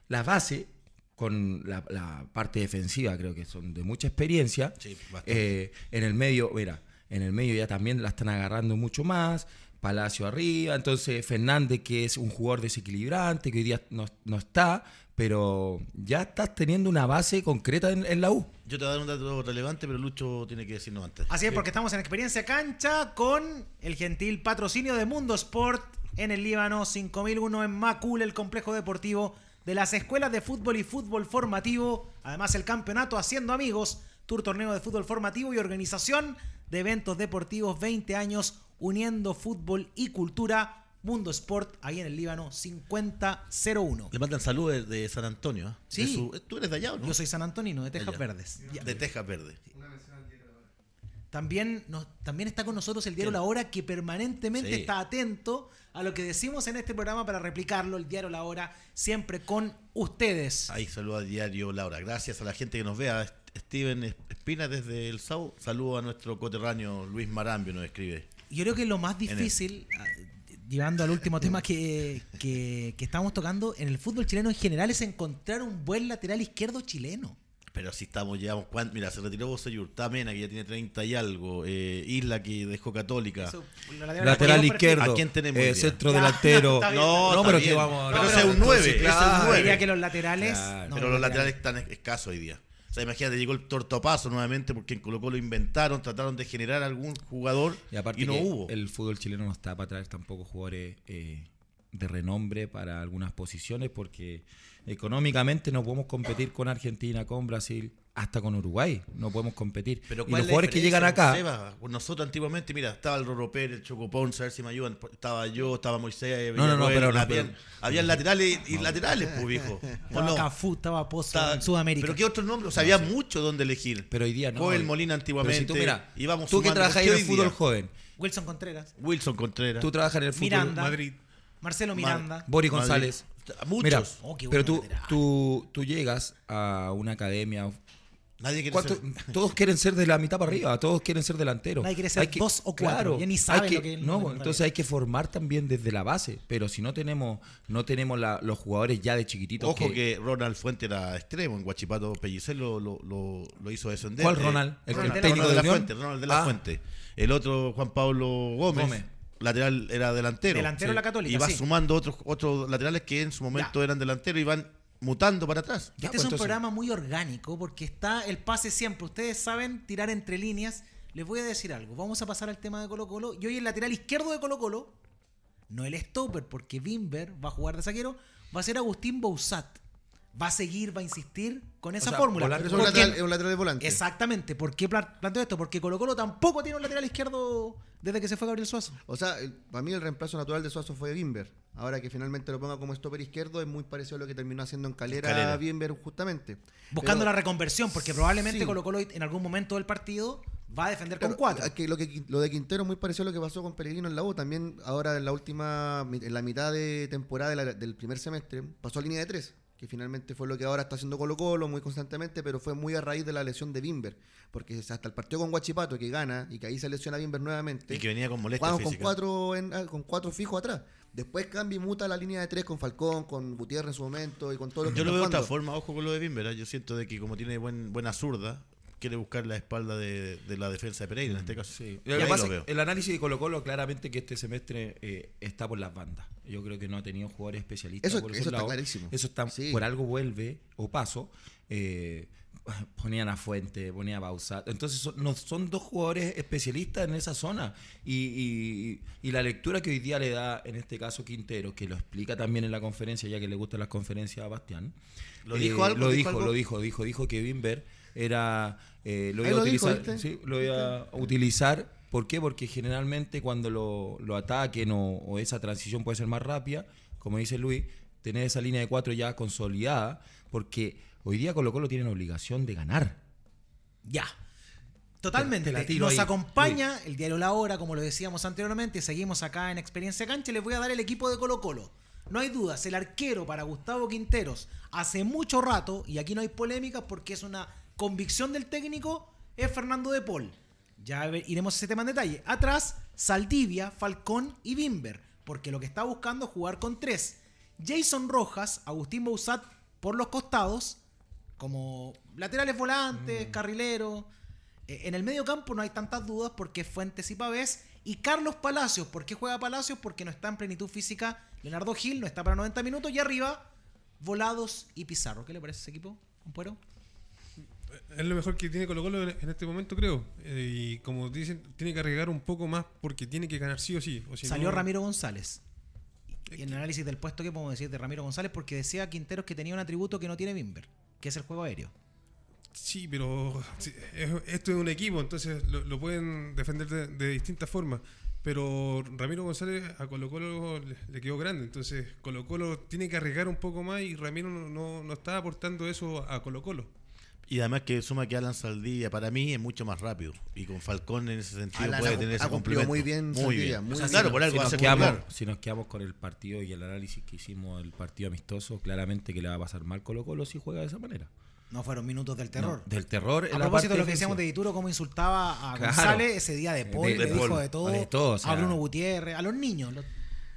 la base, con la, la parte defensiva, creo que son de mucha experiencia. Sí, bastante. Eh, en el medio, mira, en el medio ya también la están agarrando mucho más. Palacio arriba, entonces Fernández, que es un jugador desequilibrante, que hoy día no, no está, pero ya estás teniendo una base concreta en, en la U. Yo te voy a dar un dato relevante, pero Lucho tiene que decirnos antes. Así es, porque estamos en Experiencia Cancha con el gentil patrocinio de Mundo Sport en el Líbano, 5001 en Macul, el complejo deportivo de las escuelas de fútbol y fútbol formativo. Además, el campeonato Haciendo Amigos, Tour Torneo de Fútbol Formativo y organización de eventos deportivos 20 años uniendo fútbol y cultura. Mundo Sport, ahí en el Líbano, 5001. Le mandan saludos de, de San Antonio. ¿eh? Sí. De su- tú eres de allá, ¿o ¿no? Yo soy San Antonino, de Tejas Allá. Verdes. Ya. De Texas Verde. También, nos, también está con nosotros el diario. La Hora, que permanentemente Sí. está atento a lo que decimos en este programa para replicarlo, el diario La Hora, siempre con ustedes. Ahí saluda al diario Laura. Gracias a la gente que nos vea. Steven Espina desde el SAU. Saludo a nuestro coterráneo Luis Marambio, nos escribe. Yo creo que lo más difícil, ah, llevando al último tema que, que, que estamos tocando, en el fútbol chileno en general es encontrar un buen lateral izquierdo chileno. Pero si estamos, llevamos cuánto. Mira, se retiró Bosellur, Tamena, que ya tiene 30 y algo. eh, Isla, que dejó Católica. Eso, la lateral Lateral izquierdo, ¿A quién tenemos eh, centro Ya, delantero. está bien. No, no, pero que vamos Pero es un entonces, 9, ese es un claro. nueve. Diría que los laterales. Claro. no, Pero los laterales están es- escasos hoy día. O sea, imagínate, llegó el tortopaso nuevamente porque en Colo Colo inventaron, trataron de generar algún jugador Y aparte y no que hubo. el fútbol chileno no está para traer tampoco jugadores eh, de renombre para algunas posiciones porque económicamente no podemos competir con Argentina, con Brasil, hasta con Uruguay. No podemos competir. Pero y ¿cuál los jugadores que llegan acá, Seba? Nosotros antiguamente, mira, estaba el Rorro Pérez, el Choco Ponce, a ver si me ayudan. Estaba yo, estaba Moisés. No, no, no, pero no, habían, pero- habían laterales y laterales, pues, viejo. ¿O Estaba no? Cafú, estaba Pozo Estaba- en Sudamérica. Pero qué otros nombres, o sea, había mucho donde elegir. pero hoy día no. Joel Molina Pero antiguamente. si tú, mira, íbamos tú que trabajas en el fútbol joven, Wilson Contreras, Wilson Contreras. tú trabajas en el fútbol Miranda. Madrid. Marcelo Ma- Miranda. Boris Madrid. González. Muchos. Mira, Oh, qué pero tú, tú, tú llegas a una academia. Nadie quiere ¿cuánto- ser- Todos quieren ser de la mitad para arriba, todos quieren ser delanteros. Nadie quiere ser Hay que- dos o cuatro, ya ni saben que- lo que No, entonces hay que formar también desde la base. Pero si no tenemos no tenemos la- los jugadores ya de chiquititos. Ojo que, Ronald Fuente era extremo. En Guachipato Pellicer lo, lo, lo, lo hizo descender. ¿Cuál Eh, Ronald? ¿El, Ronald el de la- técnico Ronald de la? Fuente, Ronald de la Ah, Fuente. El otro, Juan Pablo Gómez, Gómez. Lateral era delantero. Delantero Sí. la Católica, Y va sí. sumando otros, otros laterales que en su momento eran delanteros y van mutando para atrás. Ya, Este pues, es un entonces- programa muy orgánico porque está el pase siempre. Ustedes saben tirar entre líneas. Les voy a decir algo. Vamos a pasar al tema de Colo Colo. Y hoy el lateral izquierdo de Colo Colo, no el stopper, porque Bimber va a jugar de saquero, va a ser Agustín Bouzat. Va a seguir, va a insistir con esa sea, fórmula. volante- es un lateral, es un lateral de volante. Exactamente. ¿Por qué pla- planteo esto? Porque Colo Colo tampoco tiene un lateral izquierdo desde que se fue Gabriel Suazo. O sea, el- para mí el reemplazo natural de Suazo fue Bimber. Ahora que finalmente lo ponga como stopper izquierdo es muy parecido a lo que terminó haciendo en Calera, Calera. Bimber justamente. Buscando Pero- la reconversión, porque probablemente Sí. Colo Colo en algún momento del partido va a defender Claro, con cuatro. es que lo, que lo de Quintero es muy parecido a lo que pasó con Pellegrino en la U. También ahora en la última, en la mitad de temporada de la- del primer semestre, pasó a línea de tres, que finalmente fue lo que ahora está haciendo Colo Colo muy constantemente, pero fue muy a raíz de la lesión de Bimber. Porque hasta el partido con Guachipato, que gana y que ahí se lesiona Bimber nuevamente. Y que venía con molestias Jugamos con cuatro, en- ah, con cuatro fijos atrás. Después cambia y muta la línea de tres con Falcón, con Gutiérrez en su momento y con todo lo que Yo lo veo de otra forma, ojo con lo de Bimber. ¿eh? Yo siento de que como tiene buen, buena zurda, quiere buscar la espalda de, de la defensa de Pereira en este caso. Sí. Lo que pasa el análisis de Colo Colo claramente que este semestre eh, está por las bandas. Yo creo que no ha tenido jugadores especialistas Eso- por eso está clarísimo. Eso está Sí. por algo vuelve o paso. eh, ponían a Fuente, ponía a Bausat. Entonces son, no, son dos jugadores especialistas en esa zona. Y, y- y la lectura que hoy día le da, en este caso Quintero, que lo explica también en la conferencia, ya que le gustan las conferencias a Bastián. ¿Lo dijo algo? Lo ¿Dijo dijo, algo? lo dijo, dijo, dijo que Bimber era eh, lo iba a lo utilizar, lo iba a utilizar. ¿Por qué? Porque generalmente cuando lo, lo ataquen o, o esa transición puede ser más rápida, como dice Luis, tener esa línea de cuatro ya consolidada, porque hoy día Colo Colo tienen obligación de ganar. Ya. Totalmente. Te tiro Nos ahí, acompaña el diario La Hora, como lo decíamos anteriormente. Seguimos acá en Experiencia Cancha. Les voy a dar el equipo de Colo Colo. No hay dudas, el arquero para Gustavo Quinteros hace mucho rato, y aquí no hay polémicas porque es una convicción del técnico, es Fernando de Paul. Ya iremos a ese tema en detalle. Atrás, Saldivia, Falcón y Bimber, porque lo que está buscando es jugar con tres. Jason Rojas, Agustín Bouzat por los costados, como laterales volantes, carrileros. Eh, en el medio campo no hay tantas dudas porque es Fuentes y Pavés. Y Carlos Palacios, ¿por qué juega Palacios? Porque no está en plenitud física. Leonardo Gil no está para 90 minutos. Y arriba, Volados y Pizarro. ¿Qué le parece ese equipo, Compuero? Es lo mejor que tiene Colo Colo en este momento, creo. Eh, y como dicen, tiene que arriesgar un poco más porque tiene que ganar sí o sí. o si Salió no- Ramiro González. Y en el análisis del puesto, ¿qué podemos decir de Ramiro González? Porque decía Quinteros que tenía un atributo que no tiene Bimber, que es el juego aéreo. Sí, pero esto es un equipo, entonces lo, lo pueden defender de, de distintas formas. Pero Ramiro González a Colo Colo le, le quedó grande, entonces Colo Colo tiene que arriesgar un poco más y Ramiro no, no, no está aportando eso a Colo Colo. Y además que suma que Alan Saldivia para mí es mucho más rápido. Y con Falcón en ese sentido Alan puede ha- tener ha ese cumplido complemento. muy bien Saldivia, muy O sea, bien. claro, por algo si, va a nos ser quedamos, si nos quedamos con el partido y el análisis que hicimos del partido amistoso, claramente que le va a pasar mal Colo Colo si juega de esa manera. No fueron minutos del terror. No, del terror. en a la propósito de lo que decíamos de. Dituro, cómo insultaba a Claro. González ese día de Paul, De- le de dijo de todo, de todo, o sea. a Bruno Gutiérrez, a los niños, los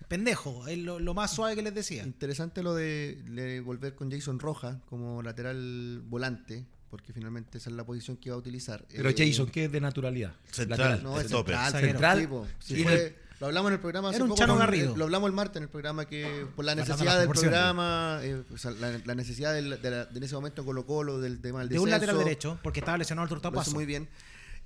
pendejos, es lo, lo más suave que les decía. Interesante lo de, de volver con Jason Rojas como lateral volante, porque finalmente esa es la posición que iba a utilizar. Pero Eh, Jason, ¿qué es de naturalidad? Central. No, es central, central. Sí, fue- lo hablamos en el programa hace Era un poco Chano con- Garrido. eh, lo hablamos el martes en el programa que por la necesidad del programa, eh, o sea, la, la necesidad del- de, la- de en ese momento Colo Colo, del tema del De un lateral derecho, porque estaba lesionado el tortapaso. muy bien.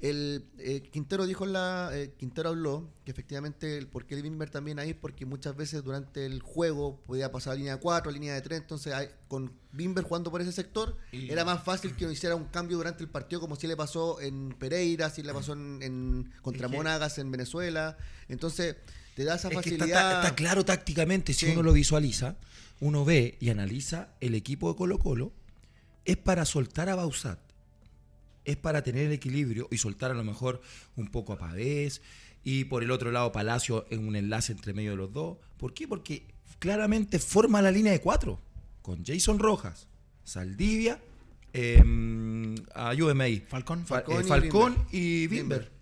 El eh, Quintero dijo en la eh, Quintero habló que efectivamente el por qué el Bimber también ahí porque muchas veces durante el juego podía pasar a línea 4, a línea de 3, entonces hay- con Bimber jugando por ese sector era más fácil que hiciera un cambio durante el partido como si le pasó en Pereira, si le pasó en, en- contra Es que- Monagas en Venezuela. Entonces te da esa Es que está, facilidad. está- claro tácticamente, si uno lo visualiza, uno ve y analiza el equipo de Colo Colo, es para soltar a Bausat, es para tener el equilibrio y soltar a lo mejor un poco a Pavés y por el otro lado Palacio en un enlace entre medio de los dos. ¿Por qué? Porque claramente forma la línea de cuatro, con Jason Rojas, Saldivia, eh, ayúdeme ahí, Falcón. Fa- Falcón eh, y Falcón Bimber. y Bimber.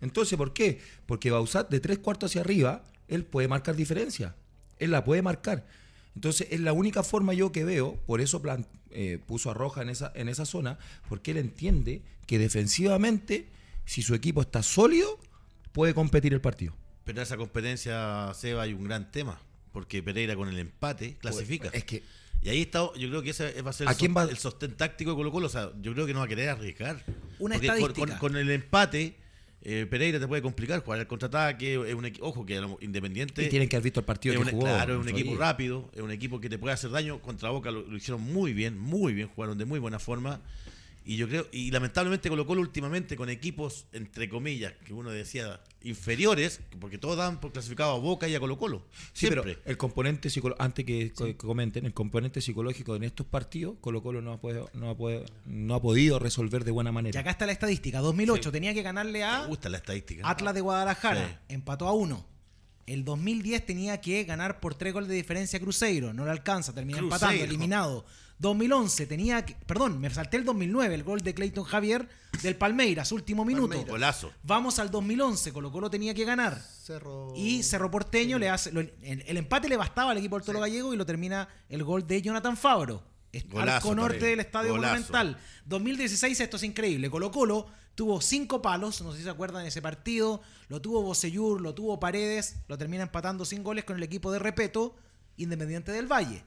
Entonces, ¿por qué? Porque Bausat de tres cuartos hacia arriba, él puede marcar diferencia. Él la puede marcar. Entonces, es la única forma yo que veo, por eso plan- eh, puso a Roja en esa, en esa zona, porque él entiende que defensivamente, si su equipo está sólido, puede competir el partido. Pero en esa competencia, Seba, hay un gran tema. Porque Pereira con el empate clasifica. Es que Y ahí está, yo creo que ese va a ser ¿A el, quién sos- va? el sostén táctico de Colo Colo. O sea, yo creo que no va a querer arriesgar. Una Porque con- estadística. Con, con el empate, eh, Pereira te puede complicar jugar el contraataque. Es un ojo, que Independiente. y tienen que haber visto el partido que un, jugó. claro, es un equipo rápido, es un equipo que te puede hacer daño. Contra Boca lo, lo hicieron muy bien, muy bien, jugaron de muy buena forma. Y yo creo, y lamentablemente Colo Colo últimamente con equipos, entre comillas, que uno decía inferiores, porque todos dan por clasificado a Boca y a Colo Colo. Sí, Siempre. pero el componente psicológico, antes que, que comenten, el componente psicológico en estos partidos, Colo Colo no ha, podido, no, ha podido, no ha podido resolver de buena Y manera. acá está la estadística. 2008 tenía que ganarle Me a gusta la estadística. Atlas de Guadalajara. Sí. Empató a uno. El 2010 tenía que ganar por tres goles de diferencia a Cruzeiro. No le alcanza, termina Cruzeiro. empatando, eliminado. 2011 tenía que. Perdón, me salté el 2009, el gol de Clayton Javier del Palmeiras, último minuto. Palmeiras. Golazo. Vamos al 2011, Colo Colo tenía que ganar. Cerro. Y Cerro Porteño le hace. lo- el, el empate le bastaba al equipo del Toro Gallego y lo termina el gol de Jonathan Fabro. Arco norte del Estadio Golazo. Monumental. 2016, esto es increíble. Colo Colo tuvo cinco palos, no sé si se acuerdan de ese partido. Lo tuvo Bocellur, lo tuvo Paredes, lo termina empatando sin goles con el equipo de Repeto, Independiente del Valle.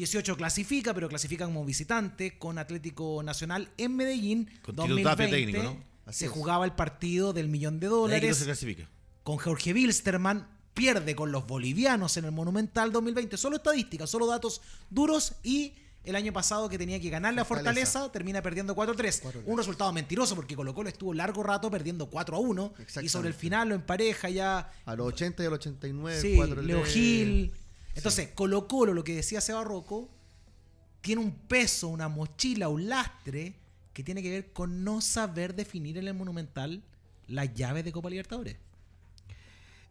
2018 clasifica, pero clasifica como visitante con Atlético Nacional en Medellín. Con Tito Tapia 2020 técnico, ¿no? Así se es. jugaba el partido del millón de dólares se clasifica. con Jorge Wilstermann, pierde con los bolivianos en el Monumental 2020. Solo estadísticas, solo datos duros y el año pasado que tenía que ganarle a Fortaleza. Fortaleza, termina perdiendo 4-3. 4-3. Un resultado mentiroso porque Colo Colo estuvo largo rato perdiendo 4-1 y sobre el final lo empareja ya A los 80 y a los 89. Sí, 4-3. Leo Gil. Entonces, Colo Colo, lo que decía Seba Rocco, tiene un peso, una mochila, un lastre que tiene que ver con no saber definir en el Monumental las llaves de Copa Libertadores.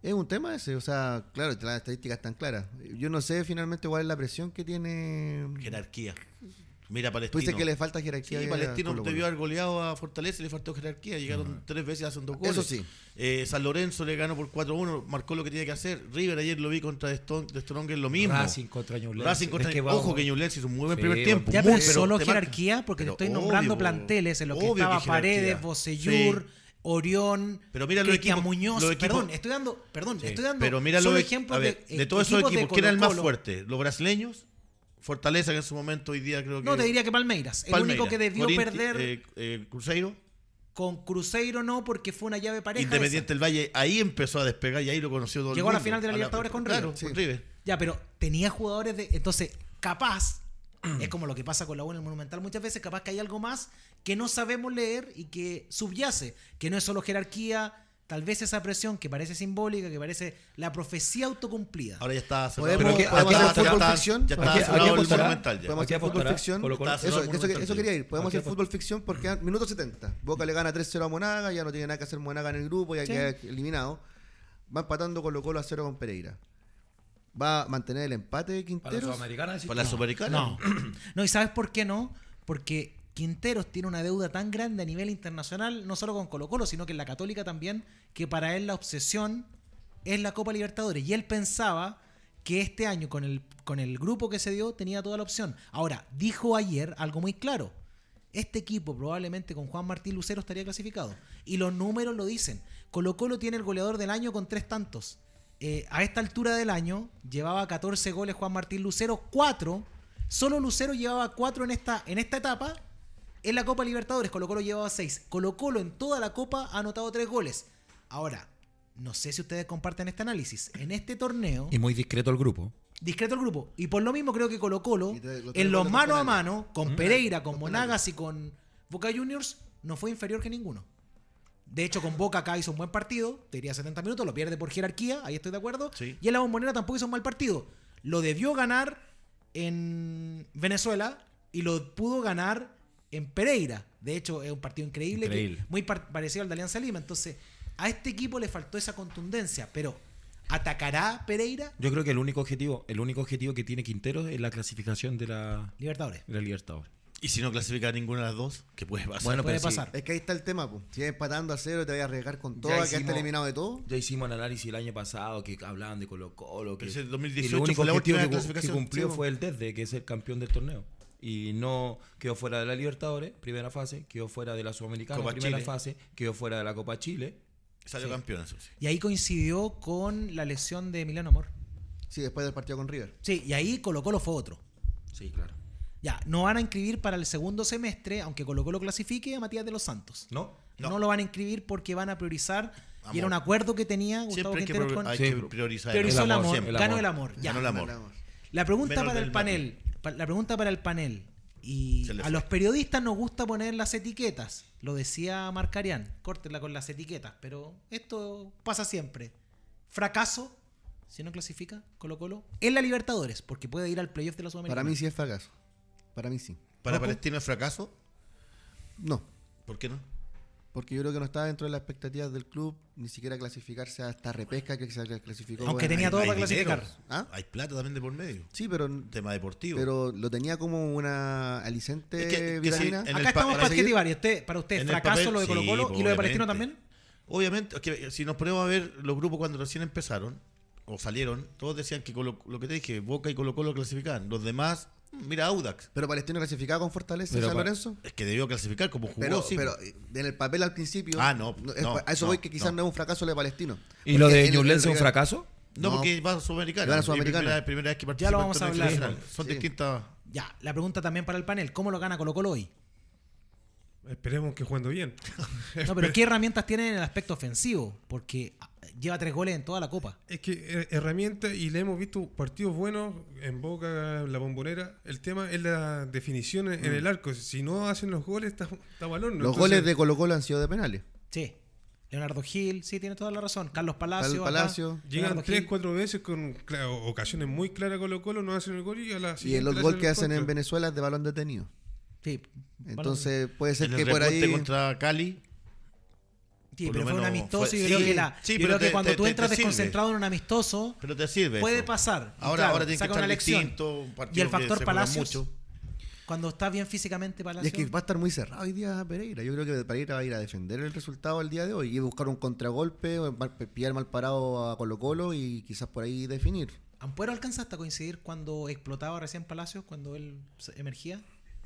Es un tema ese, o sea, claro, las estadísticas están claras. Yo no sé finalmente cuál es la presión que tiene Jerarquía. Mira, Palestino. dices que le falta jerarquía. Sí, a Palestino debió haber goleado a Fortaleza y le faltó jerarquía. Llegaron tres veces, hacen dos goles. Eso sí. Eh, San Lorenzo le ganó por 4-1, marcó lo que tenía que hacer. River ayer lo vi contra De Strong- Stronger, lo mismo. Racing contra Ñublense. Racing contra Es que Ojo que Ñublense hizo un muy buen Sí, primer tiempo. Ya, muy, pero solo te jerarquía, porque Pero te estoy nombrando obvio, planteles en los que estaba que jerarquía. Paredes, Bocellur, Sí. Orión, Pero mira los equipos- Muñoz. los equipos- perdón, estoy dando, perdón, Sí. estoy dando Pero mira solo los ejemplos a ver, de, de, todos esos equipos ¿quién era el más fuerte? ¿Los brasileños? Fortaleza, que en su momento hoy día creo que. No, te diría que Palmeiras. El único que debió Corinti- perder eh, eh, Cruzeiro. con Cruzeiro no, porque fue una llave pareja. Independiente del Valle, ahí empezó a despegar y ahí lo conoció todo el Llegó a la mundo. final de la Libertadores con Claro, River. con. Ya, pero tenía jugadores de. Entonces, capaz, es como lo que pasa con la U en el Monumental muchas veces, capaz que hay algo más que no sabemos leer y que subyace, que no es solo jerarquía, tal vez esa presión que parece simbólica, que parece la profecía autocumplida. Ahora ya está ¿Podemos- cerrado. ¿qué- Ya podemos hacer fútbol ficción? Ya está cerrado el Monumental. Podemos hacer fútbol ficción. Eso, quería ir. Podemos hacer fútbol ficción porque minuto 70. Boca le gana 3-0 a Monaga, ya no tiene nada que hacer Monaga en el grupo, ya queda eliminado. Va empatando Colo Colo a 0 con Pereira. Va a mantener el empate de Para la Quinteros. Sudamericana, Para la. Sudamericana. No. no, ¿y sabes por qué no? Porque Quinteros tiene una deuda tan grande a nivel internacional, no solo con Colo Colo, sino que en la Católica también, que para él la obsesión es la Copa Libertadores. Y él pensaba que este año, con el, con el grupo que se dio, tenía toda la opción. Ahora, dijo ayer algo muy claro. Este equipo probablemente con Juan Martín Lucero estaría clasificado. Y los números lo dicen. Colo Colo tiene el goleador del año con tres tantos. Eh, a esta altura del año llevaba 14 goles Juan Martín Lucero, 4. Solo Lucero llevaba 4 en esta, en esta etapa. En la Copa Libertadores Colo Colo llevaba 6. Colo Colo en toda la Copa ha anotado 3 goles. Ahora, no sé si ustedes comparten este análisis. En este torneo, Y muy discreto el grupo. discreto el grupo. Y por lo mismo creo que Colo Colo, te- tres en los mano a mano, con Pereira, con Monagas y con Boca Juniors, no fue inferior que ninguno. De hecho, con Boca acá hizo un buen partido, te diría 70 minutos, lo pierde por jerarquía, ahí estoy de acuerdo. Sí. Y en la bombonera tampoco hizo un mal partido. Lo debió ganar en Venezuela y lo pudo ganar en Pereira. De hecho, es un partido increíble, que- muy par- parecido al de Alianza Lima. Entonces, a este equipo le faltó esa contundencia, pero ¿atacará Pereira? Yo creo que el único objetivo, el único objetivo que tiene Quintero es la clasificación de la, Libertadores. de la Libertadores. Y si no clasifica ninguna de las dos, ¿qué puede pasar? Bueno, Puede pero sí, pasar. Es que ahí está el tema, pues. Si vas empatando a cero, te vas a arriesgar con todo, Ya que está eliminado de todo. Ya hicimos el análisis el año pasado que hablaban de Colo Colo. Que, Ese y 2018 lo único fue la objetivo última que, que cumplió sí, fue el desde, que es el campeón del torneo. Y no quedó fuera de la Libertadores, primera fase, quedó fuera de la Sudamericana, Copa primera Chile. fase, quedó fuera de la Copa Chile. Salió Sí. campeón, eso sí. Y ahí coincidió con la lesión de Emiliano Amor. Sí, después del partido con River. Sí, y ahí Colo Colo fue otro. Sí, claro. Ya, no van a inscribir para el segundo semestre, aunque Colo Colo clasifique a Matías de los Santos. ¿No? No, No. lo van a inscribir porque van a priorizar. Y era un acuerdo que tenía Gustavo Siempre hay que, con... hay Sí. que priorizar. Priorizó el El amor, el ganó amor. el amor. Ya. Ganó el amor. La pregunta Menos para el panel. pa- La pregunta para el panel. Y a los periodistas nos gusta poner las etiquetas. Lo decía Marcarián. Córtenla con las etiquetas. Pero esto pasa siempre. Fracaso, si no clasifica Colo Colo, en la Libertadores, porque puede ir al playoff de la Sudamericana. Para mí sí es fracaso. Para mí sí. Para Ojo. Palestino es fracaso. No. ¿Por qué no? Porque yo creo que no está dentro de las expectativas del club, ni siquiera clasificarse a esta repesca que se clasificó. Aunque bueno, tenía todo Hay para clasificar. ¿Ah? Hay plata también de por medio. Sí, pero, Tema deportivo. pero lo tenía como una alicente Es que- que vitamina. sí, en Acá el estamos para adjetivar. ¿Y usted, para usted, fracaso papel, lo de Colo sí, Colo pues, y lo de Palestino también? Obviamente, es que si nos ponemos a ver los grupos cuando recién empezaron, o salieron, todos decían que Colo- lo que te dije, Boca y Colo Colo clasificaban. Los demás, mira Audax. Pero Palestino clasificaba con Fortaleza Pero San Lorenzo. Es que debió clasificar como jugó, Pero, sí. pero en el papel al principio. Ah, no, es- no, a eso no, voy que quizás no. no. es un fracaso lo de Palestino. ¿Y lo de Ñublense es un fracaso? no, no. porque va a Sudamericana. Va a Sudamericana. Primera, primera vez que Ya lo participa vamos en a hablar. Son Sí. distintas. Ya, la pregunta también para el panel. ¿Cómo lo gana Colo Colo hoy? Esperemos que jugando bien. No, pero ¿qué herramientas tiene en el aspecto ofensivo? Porque lleva tres goles en toda la Copa. Es que eh, herramienta y le hemos visto partidos buenos en Boca, en la bombonera. El tema es la definición en, en el arco. Si no hacen los goles, está, está balón. Los goles de Colo Colo han sido de penales. Sí. Leonardo Gil, sí, tiene toda la razón. Carlos Palacio. Carlos acá. Palacio. Llegan Leonardo tres, Gil. cuatro veces con claro, ocasiones muy claras Colo Colo, no hacen el gol y a la Y le goles que el hacen en. Venezuela es de balón detenido. Sí. Entonces puede ser En que el por ahí. contra Cali, Sí, por pero fue un amistoso fue- y yo sí, creo que, la, sí, yo creo que te- cuando te- tú entras desconcentrado en un amistoso, pero te sirve. puede pasar. Ahora, claro, ahora tiene que saca estar lección. distinto. un Y el factor Palacios. mucho. Cuando está bien físicamente Y Palacio. es que va a estar muy cerrado hoy día Pereira. Yo creo que Pereira va a ir a defender el resultado el día de hoy y buscar un contragolpe, o mal- pillar mal parado a Colo Colo y quizás por ahí definir. ¿Ampuero alcanzaste a coincidir cuando explotaba recién Palacio, cuando él emergía?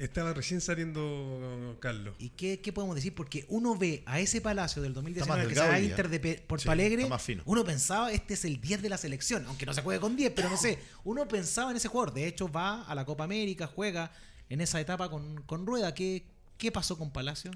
Estaba recién saliendo Carlos. ¿Y qué, qué podemos decir? Porque uno ve a ese Palacio del 2019 que se va. Inter de Pe- Porto Sí, Alegre, está más fino. uno pensaba, este es el 10 de la selección, aunque no se juegue con 10, pero no sé, uno pensaba en ese jugador. De hecho, va a la Copa América, juega en esa etapa con, con Rueda. ¿Qué, ¿Qué pasó con Palacio?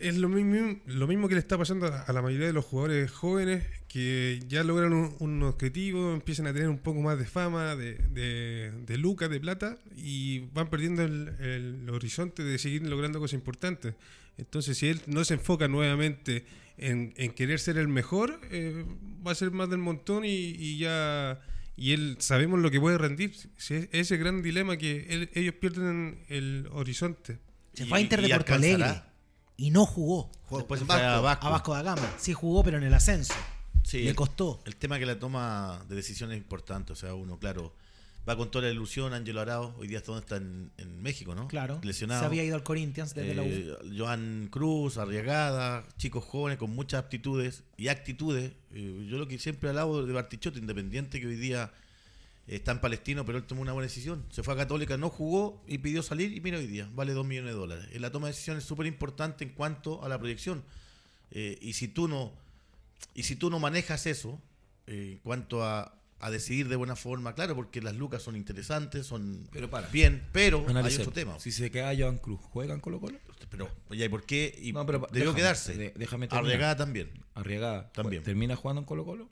Es lo mismo, lo mismo que le está pasando a la mayoría de los jugadores jóvenes que ya logran un, un objetivo, empiezan a tener un poco más de fama, de, de, de lucas, de plata, y van perdiendo el, el horizonte de seguir logrando cosas importantes. Entonces, si él no se enfoca nuevamente en, en querer ser el mejor, eh, va a ser más del montón y, y ya... Y él sabemos lo que puede rendir. Si es ese gran dilema que él- ellos pierden el horizonte. Se Y- fue a Inter de Porto. Alegre y no jugó. Después en fue a Vasco. Vasco. A Vasco da Gama. Sí jugó, pero en el ascenso. Sí, Le costó. El tema que la toma de decisiones es importante. O sea, uno, claro, va con toda la ilusión. Ángelo Arao, hoy día está, donde está en, en México, ¿no? Claro. Lesionado. Se había ido al Corinthians desde la U. Eh, Joan Cruz, Arriagada, chicos jóvenes con muchas aptitudes y actitudes. Eh, yo lo que siempre alabo de Bartichotto, independiente que hoy día está en Palestino, pero él tomó una buena decisión. Se fue a Católica, no jugó y pidió salir y mira hoy día, vale 2 millones de dólares. Eh, la toma de decisiones es súper importante en cuanto a la proyección. Eh, y si tú no y si tú no manejas eso eh, en cuanto a, a decidir de buena forma, claro, porque las lucas son interesantes, son Pero para. bien, pero hay otro tema. Si se queda Joan Cruz, ¿juegan Colo Colo? Pero, ya, ¿y por qué? Y No, pero debió déjame, quedarse. de- déjame terminar. Arriagada también. Arriagada. También. ¿Termina jugando en Colo Colo?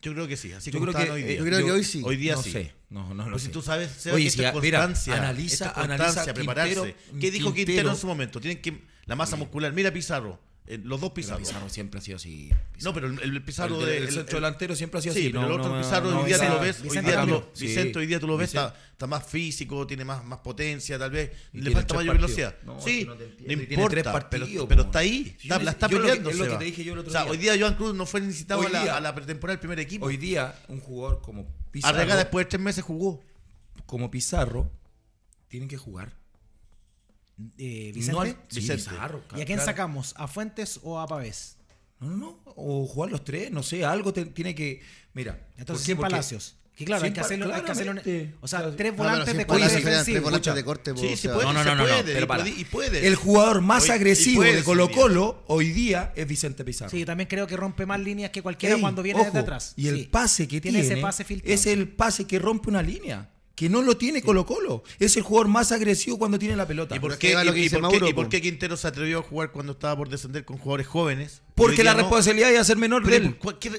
Yo creo que sí, así Yo como creo que- hoy día. eh, Yo creo que hoy sí. Hoy día no sí. sé. No, no lo Pues sé. si tú sabes, Seba, Oye, que si esto es ya- mira, constancia, analiza- es analiza constancia, prepararse. Quintero- ¿Qué dijo Quintero, Quintero en su momento? Tienen que la masa muscular. Mira Pizarro, eh, los dos Pero Pizarro. Pizarro siempre ha sido así. No, pero el, el Pizarro el, de- el el- centro el- delantero siempre ha sido Sí, así. pero no- el otro no Pizarro no hoy día lo ves, hoy Vicente día tú lo. Sí. Vicente hoy día tú lo ves, Vicente. está, está más físico, tiene más, más potencia, tal vez, Y le falta mayor partidos. velocidad. Sí, no importa, tres pero, partidos, pero po. está ahí, está, la está peleando. es lo que te dije yo el otro o sea, día. hoy día Joan Cruz no fue necesitado a la, pretemporada del primer equipo. Hoy día, un jugador como Pizarro, Arregada después de tres meses jugó. como Pizarro, tienen que jugar. Eh, No Vicente. al- sí, Vicente. ¿Y a quién claro. sacamos? ¿A Fuentes o a Pavés? No, no, no. O jugar los tres, no sé, algo te- tiene que. Mira. Entonces, Palacios. Que claro, hay que hacerlo, hay que hacerlo. O sea, tres No, volantes de corte defensivo. de corte. Sí, puede, No, no, no, no, puede, pero y para. puede- y puede. El jugador más agresivo puede, de Colo sí, Colo hoy día es Vicente Pizarro. Sí, yo también creo que rompe más líneas que cualquiera Ey, cuando viene ojo, desde atrás. Y el Sí. pase que tiene, ese pase filtrado. es el pase que rompe una línea. Que no lo tiene Colo Colo. Es el jugador más agresivo cuando tiene la pelota. ¿Y por, y- y y qué Quintero se atrevió a jugar cuando estaba por descender con jugadores jóvenes? Y Porque la día no? responsabilidad iba a ser menor de él.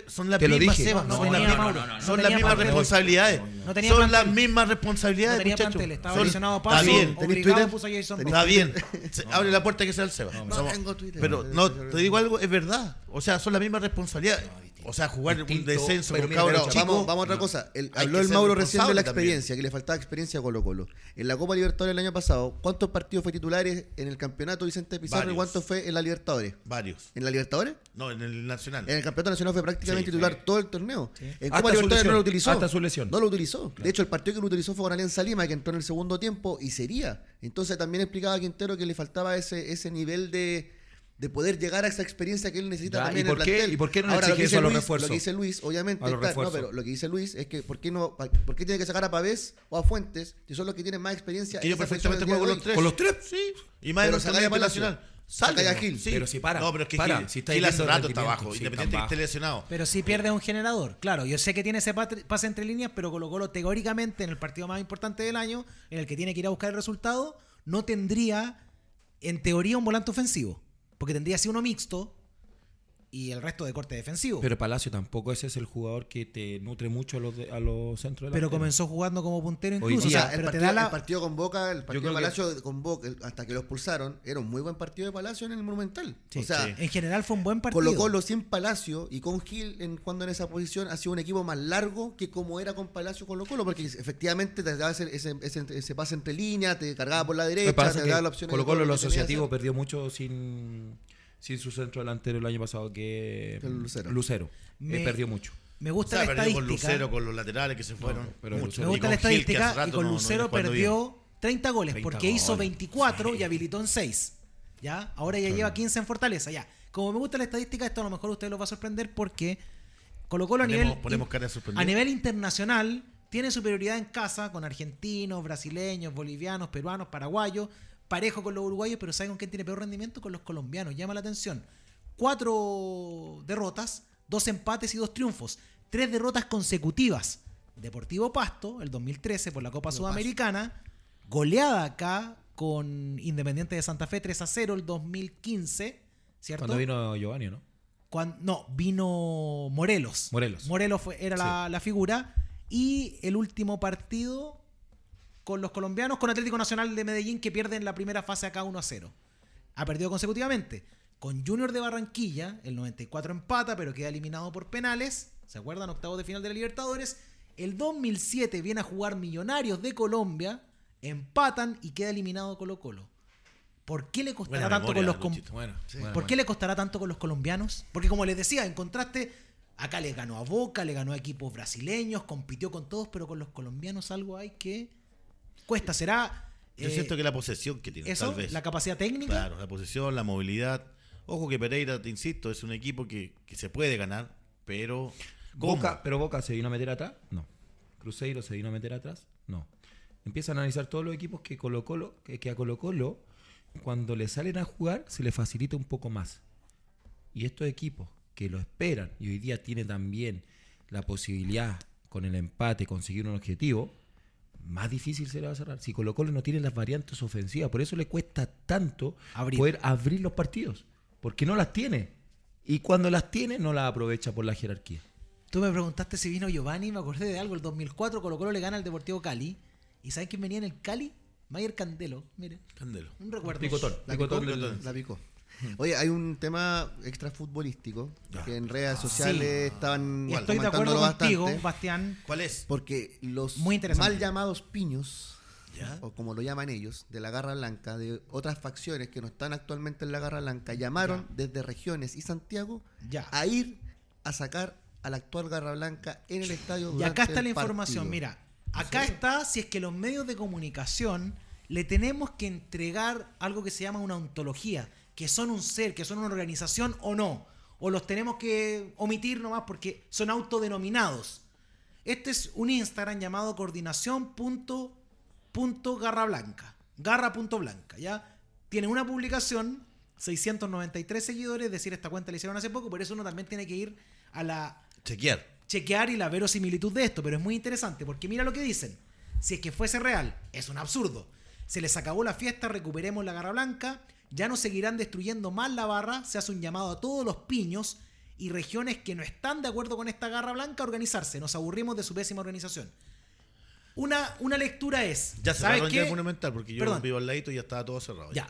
son las mismas, No, son no las mismas, son las mismas responsabilidades. Son las mismas responsabilidades, tenía estaba Son- lesionado Está Paso, bien, ¿Tenés obligado Twitter? puso a Jason ¿Tenés Bourne. está bien. Se- Abre la puerta que sea el Seba. No Somos- tengo Twitter. Pero no, te digo algo, es verdad. O sea, son las mismas responsabilidades. O sea, jugar un descenso pero mira, pero vamos, vamos a otra cosa. El- habló el Mauro recién de la también. experiencia, que le faltaba experiencia a Colo Colo. En la Copa Libertadores el año pasado, ¿cuántos partidos fue titulares en el campeonato Vicente Pizarro y Varios. cuántos fue en la Libertadores? Varios. ¿En la Libertadores? No, en el Nacional. En el campeonato nacional fue prácticamente Sí, titular todo el torneo. En Hasta Copa su Libertadores lesión, no lo utilizó. hasta su lesión. No lo utilizó. De hecho, el partido que lo utilizó fue con Alianza Lima, que entró en el segundo tiempo y sería. Entonces también explicaba a Quintero que le faltaba ese, ese nivel de, de poder llegar a esa experiencia que él necesita Ya, también ¿y en el qué- plantel. y por qué no Ahora, lo exige eso dice a los Luis- refuerzos? Lo que dice Luis, obviamente, A los está- no, pero lo que dice Luis es que ¿por qué, no, ¿por qué tiene que sacar a Pavés o a Fuentes, que son los que tienen más experiencia Que en yo perfectamente juego el con los tres. ¿Con los tres? Sí. Y más en Pero a Palacio. internacional. Saca Sale, a ¿no? Gil. Sí. Pero si para, No, pero es que para, Gil, si está Gil hace rato está abajo, sí, independiente que esté lesionado. Pero sí pierde un generador. Claro, yo sé que tiene ese pase entre líneas, pero Colo Colo teóricamente en el partido más importante del año, en el que tiene que ir a buscar el resultado, no tendría en teoría un volante ofensivo. Porque tendría así uno mixto y el resto de corte defensivo. Pero, Pero Palacio tampoco ese es el jugador que te nutre mucho a los, de- a los centros delanteros. comenzó jugando como puntero incluso. O sea, sea, el pero te partido, da la... el partido con Boca, el partido de que- Palacio con Boca, hasta que lo expulsaron, era un muy buen partido de Palacio en el Monumental. Sí, o sea, sí. En general fue un buen partido. Colo Colo sin Palacio y con Gil en, jugando en esa posición ha sido un equipo más largo que como era con Palacio Colo Colo, porque efectivamente te daba ese, ese, ese- ese pase entre líneas, te cargaba por la derecha, te daba la opción Colo Colo lo asociativo perdió mucho sin, sin su centro delantero el año pasado que el Lucero. Lucero. Me- Eh, perdió mucho. Me O gusta sea, la perdió con estadística. Lucero, con los laterales que se fueron. pero mucho. Me gusta la con Gil, estadística y con no- no Lucero jugando perdió 30 goles, 30 porque hizo goles. 24 y habilitó en 6. ¿Ya? Ahora ya lleva 15 en Fortaleza, ya. Como me gusta la estadística, esto a lo mejor a ustedes los va a sorprender porque Colo Colo a Ponemos- nivel, ponemos cara de a nivel internacional tiene superioridad en casa con argentinos, brasileños, bolivianos, peruanos, paraguayos, parejo con los uruguayos, pero ¿saben con quién tiene peor rendimiento? Con los colombianos. Llama la atención. Cuatro derrotas, dos empates y dos triunfos. Tres derrotas consecutivas. Deportivo Pasto, el 2013 por la Copa Sudamericana. Goleada acá con Independiente de Santa Fe 3 a 0 el 2015. ¿Cierto? Cuando vino Giovanni, ¿no? Cuan- no, vino Morelos. Morelos. Morelos fue, era la, la figura. Y el último partido con los colombianos, con Atlético Nacional de Medellín, que pierde en la primera fase acá 1 a 0. Ha perdido consecutivamente. Con Junior de Barranquilla, el 94 empata, pero queda eliminado por penales. ¿Se acuerdan? Octavos de final de la Libertadores. El 2007 viene a jugar Millonarios de Colombia, empatan y queda eliminado Colo Colo. ¿Por qué le costará Buena tanto memoria, con los. Bueno, ¿Por qué le costará tanto con los colombianos? Porque como les decía, en contraste, acá le ganó a Boca, le ganó a equipos brasileños, compitió con todos, pero con los colombianos algo hay que cuesta. ¿Será Yo eh, siento que la posesión que tiene, eso, tal vez. la capacidad técnica? Claro, la posesión, la movilidad. Ojo que Pereira, te insisto, es un equipo que, que se puede ganar, pero. ¿cómo? Boca, pero Boca se vino a meter atrás, no. Cruzeiro se vino a meter atrás, no. Empieza a analizar todos los equipos que Colo Colo, que, que a Colo Colo, cuando le salen a jugar, se le facilita un poco más. Y estos equipos que lo esperan y hoy día tiene también la posibilidad con el empate conseguir un objetivo, más difícil se le va a cerrar. Si Colo Colo no tiene las variantes ofensivas, por eso le cuesta tanto Abrir. poder abrir los partidos, porque no las tiene. Y cuando las tiene, no las aprovecha por la jerarquía. Tú me preguntaste si vino Giovanni, me acordé de algo. El 2004 Colo Colo le gana al Deportivo Cali. ¿Y saben quién venía en el Cali? Mayer Candelo. Miren, Candelo. un recuerdo. Picotón. La picó, la picó. Oye, hay un tema extra futbolístico Ya. que en redes sociales estaban Y estoy de acuerdo contigo, bastante. Bastián. ¿Cuál es? Porque los Muy mal llamados piños, Ya. o como lo llaman ellos, de la Garra Blanca, de otras facciones que no están actualmente en la Garra Blanca, llamaron desde regiones y Santiago a ir a sacar a la actual Garra Blanca en el estadio. Y acá está la información, mira, acá está si es que los medios de comunicación le tenemos que entregar algo que se llama una ontología, que son un ser, que son una organización o no, o los tenemos que omitir nomás porque son autodenominados. Este es un Instagram llamado coordinación punto, punto garra blanca, garra punto blanca, ¿ya? Tiene una publicación, 693 seguidores, es decir, esta cuenta la hicieron hace poco, por eso uno también tiene que ir a la Chequear. chequear y la verosimilitud de esto, pero es muy interesante porque mira lo que dicen. Si es que fuese real, es un absurdo. Se les acabó la fiesta, recuperemos la garra blanca, ya no seguirán destruyendo más la barra, se hace un llamado a todos los piños y regiones que no están de acuerdo con esta garra blanca a organizarse. Nos aburrimos de su pésima organización. Una, una lectura es. Ya ¿sabes cerraron ya el Monumental porque yo vivo al ladito y ya estaba todo cerrado. Ya.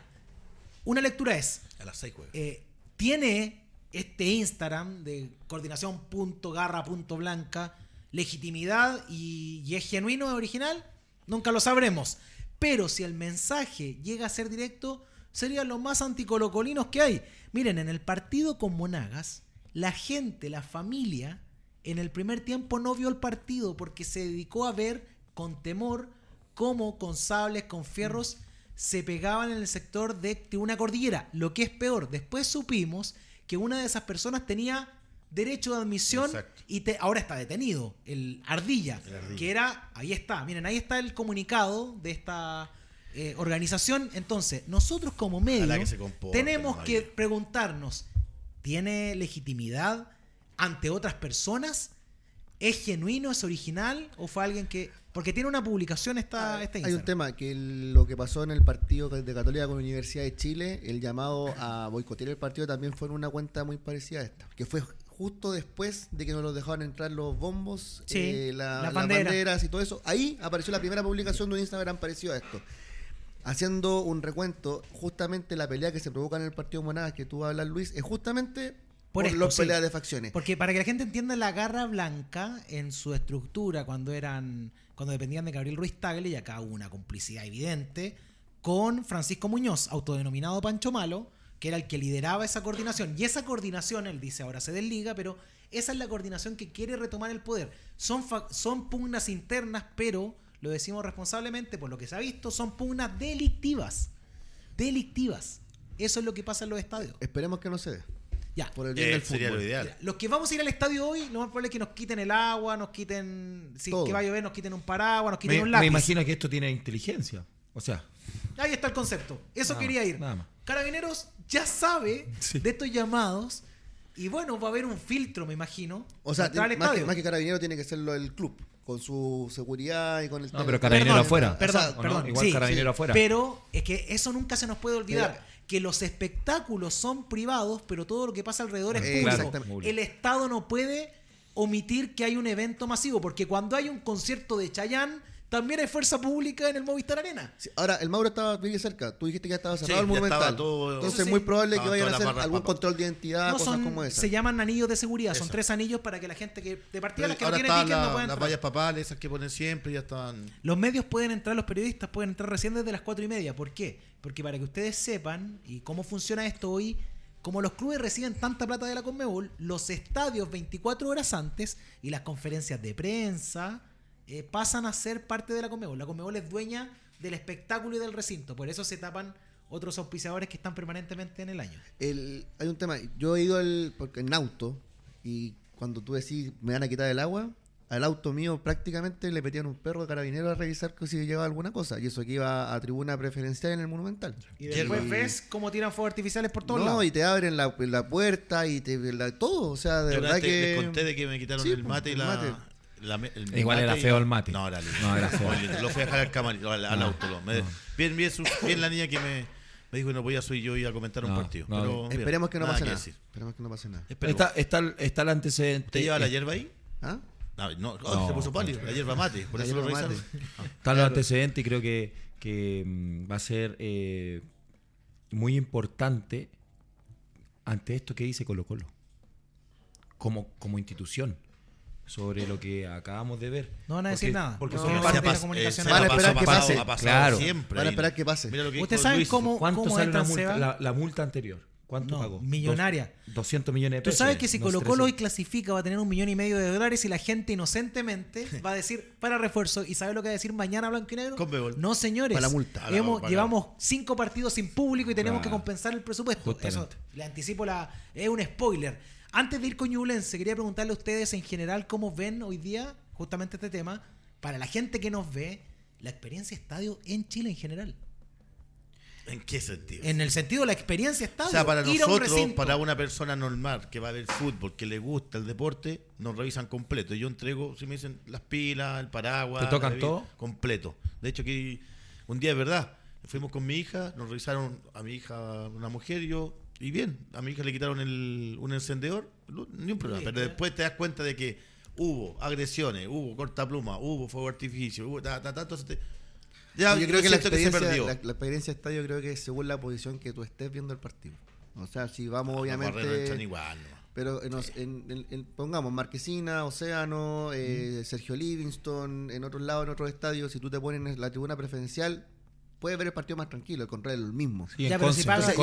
Una lectura es. A las 6 juega. Eh, tiene este Instagram de coordinación.garra.blanca legitimidad y, y es genuino, es original, nunca lo sabremos. Pero si el mensaje llega a ser directo, serían los más anticolocolinos que hay. Miren, en el partido con Monagas, la gente, la familia, en el primer tiempo no vio el partido porque se dedicó a ver con temor cómo con sables, con fierros, se pegaban en el sector de Tribuna Cordillera. Lo que es peor, después supimos que una de esas personas tenía derecho de admisión Exacto. y te- ahora está detenido, el Ardilla, El Ardilla. que era, ahí está, miren, ahí está el comunicado de esta eh, organización. Entonces, nosotros como medio que tenemos que preguntarnos, ¿tiene legitimidad ante otras personas? ¿Es genuino, es original o fue alguien que... Porque tiene una publicación esta, este Hay un tema que el- lo que pasó en el partido de Católica con la Universidad de Chile, el llamado a boicotear el partido también fue en una cuenta muy parecida a esta, que fue justo después de que nos los dejaban entrar los bombos, Sí, eh, la- las banderas y todo eso. Ahí apareció la primera publicación de un Instagram parecido a esto. Haciendo un recuento, justamente la pelea que se provoca en el partido Monagas que tú hablas, Luis, es justamente Por por, las sí. peleas de facciones. Porque para que la gente entienda la garra blanca en su estructura cuando eran cuando dependían de Gabriel Ruiz Tagle y acá hubo una complicidad evidente con Francisco Muñoz, autodenominado Pancho Malo, que era el que lideraba esa coordinación. Y esa coordinación, él dice ahora se desliga, pero esa es la coordinación que quiere retomar el poder. Son, son pugnas internas, pero lo decimos responsablemente, por lo que se ha visto, son pugnas delictivas. Delictivas. Eso es lo que pasa en los estadios. Esperemos que no se dé. Ya. Por el bien Eh, del sería fútbol. lo ideal. Los que vamos a ir al estadio hoy, lo más probable es que nos quiten el agua, nos quiten. Si es que va a llover, nos quiten un paraguas, nos quiten Me, un me lápiz. imagino que esto tiene inteligencia. O sea, Ahí está el concepto. Eso Nada quería más, ir. nada más. Carabineros ya sabe Sí. de estos llamados. Y bueno, va a haber un filtro, me imagino. O sea, más, que, estadio. más que carabinero tiene que serlo el club, con su seguridad y con el No, pero Carabinero Perdón, afuera. Perdón, O sea, ¿o no? perdón. Igual sí, Carabinero sí. afuera. Pero es que eso nunca se nos puede olvidar. Que los espectáculos son privados, pero todo lo que pasa alrededor es público. El Estado no puede omitir que hay un evento masivo, porque cuando hay un concierto de Chayanne, también hay fuerza pública en el Movistar Arena. Sí, Ahora, el Mauro estaba bien cerca. Tú dijiste que ya estaba cerrado Sí, el monumental. todo- Entonces es sí. muy probable que vayan a hacer algún control de identidad, No cosas son, como esa. se llaman anillos de seguridad, son tres anillos para que la gente que de partida las que no estaban ticket no la- puedan las vallas papales, esas que ponen siempre, ya estaban. Los medios pueden entrar, los periodistas pueden entrar recién desde las cuatro y media. ¿Por qué? Porque para que ustedes sepan y cómo funciona esto hoy, como los clubes reciben tanta plata de la Conmebol, los estadios 24 horas antes y las conferencias de prensa eh, pasan a ser parte de la Conmebol. La Conmebol es dueña del espectáculo y del recinto. Por eso se tapan otros auspiciadores que están permanentemente en el año. El- hay un tema. Yo he ido al, porque en auto y cuando tú decís me van a quitar el agua, al auto mío prácticamente le metían un perro de carabinero a revisar que si llevaba alguna cosa. Y eso que iba a tribuna preferencial en el Monumental. Y después Y- ves cómo tiran fuegos artificiales por todos No, lados. y te abren la, la puerta y te la- todo. O sea, de verdad te- que. les conté de que me quitaron Sí, el mate y el la. mate. La el Igual era feo el mate. No, era lindo. No, era feo. Lo fui a dejar al camarín, al, al auto. me- bien, bien, su- bien la niña que me, me dijo que no podía soy yo y a comentar un No, partido. no, pero, bien, Esperemos que no pase nada. Esperemos que no pase nada. Está, está, el- está el antecedente. ¿Te lleva la eh, hierba ahí? ¿Ah? No, no, No, se puso pálido. La hierba mate. Por eso lo revisaron. mate. Están los antecedentes y creo que, que, mm, va a ser eh, muy importante ante esto que dice Colo Colo. Como, como institución. Sobre lo que acabamos de ver. No van a decir Porque- nada. Porque No, son no, Se ha de parte- la comunicación eh, Van a esperar que pase. Ha pasado Claro. siempre. Van a esperar que pase. Mira lo que ¿Ustedes saben Luis. cómo, ¿Cuánto cómo sale una entran, multa- la, la multa anterior? ¿Cuánto No, pagó? millonaria. Dos- 200 millones de Tú pesos. sabes que si Colo Colo hoy 300. clasifica va a tener un millón y medio de dólares y la gente inocentemente va a decir para refuerzo y ¿sabe lo que va a decir mañana blanco y negro? Conmebol. No, señores. Para la multa. Para la- Hemos- para- llevamos cinco partidos sin público y tenemos Claro. que compensar el presupuesto. Eso Justamente. le anticipo la es un spoiler. Antes de ir con Ñublense, quería preguntarle a ustedes en general cómo ven hoy día justamente este tema para la gente que nos ve la experiencia estadio en Chile en general. ¿En qué sentido? En el sentido de la experiencia estadio. O sea, para ir a un nosotros, para una persona normal que va a ver fútbol, que le gusta el deporte, nos revisan completo. Yo entrego, si me dicen las pilas, el paraguas. ¿Te tocan bebida, todo? Completo. De hecho, que un día es verdad. Fuimos con mi hija, nos revisaron a mi hija, una mujer y yo, y bien, a mi hija le quitaron el, un encendedor, ni un problema. Pero ya. después te das cuenta de que hubo agresiones, hubo cortapluma, hubo fuego artificio, hubo ta, ta, ta, entonces te- ya, yo creo que la experiencia, perdió. la, la experiencia estadio creo que según la posición que tú estés viendo el partido. O sea, si vamos Ah, obviamente... Igual, ¿no? Pero en, os- en- en- en- pongamos Marquesina, Océano, eh, Sergio Livingston, en otros lados, en otros estadios, si tú te pones en la tribuna preferencial, puedes ver el partido más tranquilo, al contrario, el mismo. Sí, Ya, pero si pagas-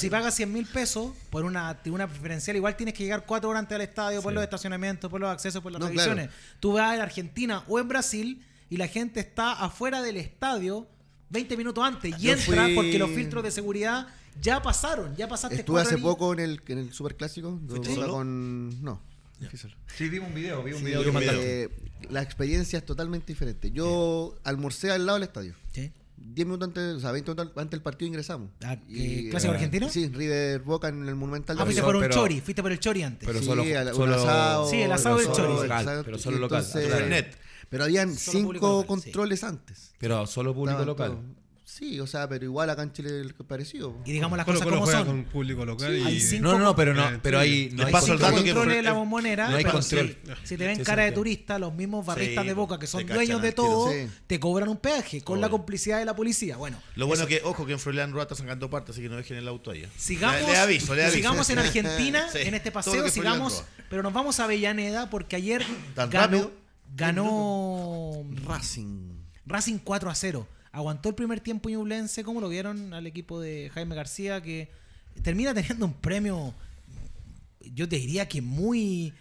si pagas 100 mil pesos por una tribuna preferencial, igual tienes que llegar cuatro horas antes al estadio, por los estacionamientos, por los accesos, por las No, revisiones. claro. Tú vas en Argentina o en Brasil y la gente está afuera del estadio 20 minutos antes y Yo entra fui- porque los filtros de seguridad ya pasaron, ya pasaste Estuve hace poco en el, en el Superclásico. Con... No. Sí, vimos un video, vi un Sí, video que mandaron. eh, la experiencia es totalmente diferente. Yo almorcé al lado del estadio. Sí. 10 minutos antes, o sea, 20 minutos antes del partido ingresamos. Ah, ¿qué, clásico eh, argentino? Sí, River Boca en el Monumental. Ah, de fuiste River. por un pero- chori, fuiste por el chori antes. Pero Sí, solo, un solo asado, Sí, el asado del chorizo. local, exacto. pero solo Y local. entonces-. Pero habían Solo cinco local, sí. controles antes. Pero solo público local. Sí, o sea, pero igual acá en Chile es parecido. Y digamos las Colo cosas Colo como juega son. con público local Sí, hay y cinco- No, no, no, pero no, Eh, pero sí. ahí no Les hay paso el Cinco dato que controles de la bombonera. no hay pero control. Si, si te ven Sí, cara de sí. turista, los mismos barristas Sí, de boca que son cachan dueños de al tiro. todo, Sí. te cobran un peaje con Obvio. la complicidad de la policía. Bueno, Lo bueno eso- que, ojo, que en Froilán Roa está sacando parte, así que no dejen el auto allá. Sigamos, Le, le aviso, le aviso. sigamos en Argentina, Sí, en este todo paseo, lo que fue sigamos, Leandro. pero nos vamos a Avellaneda porque ayer ¿Tan ganó, rápido? ganó Racing. Racing 4 a 0. Aguantó el primer tiempo Ñublense, como lo vieron al equipo de Jaime García, que termina teniendo un premio, yo te diría que muy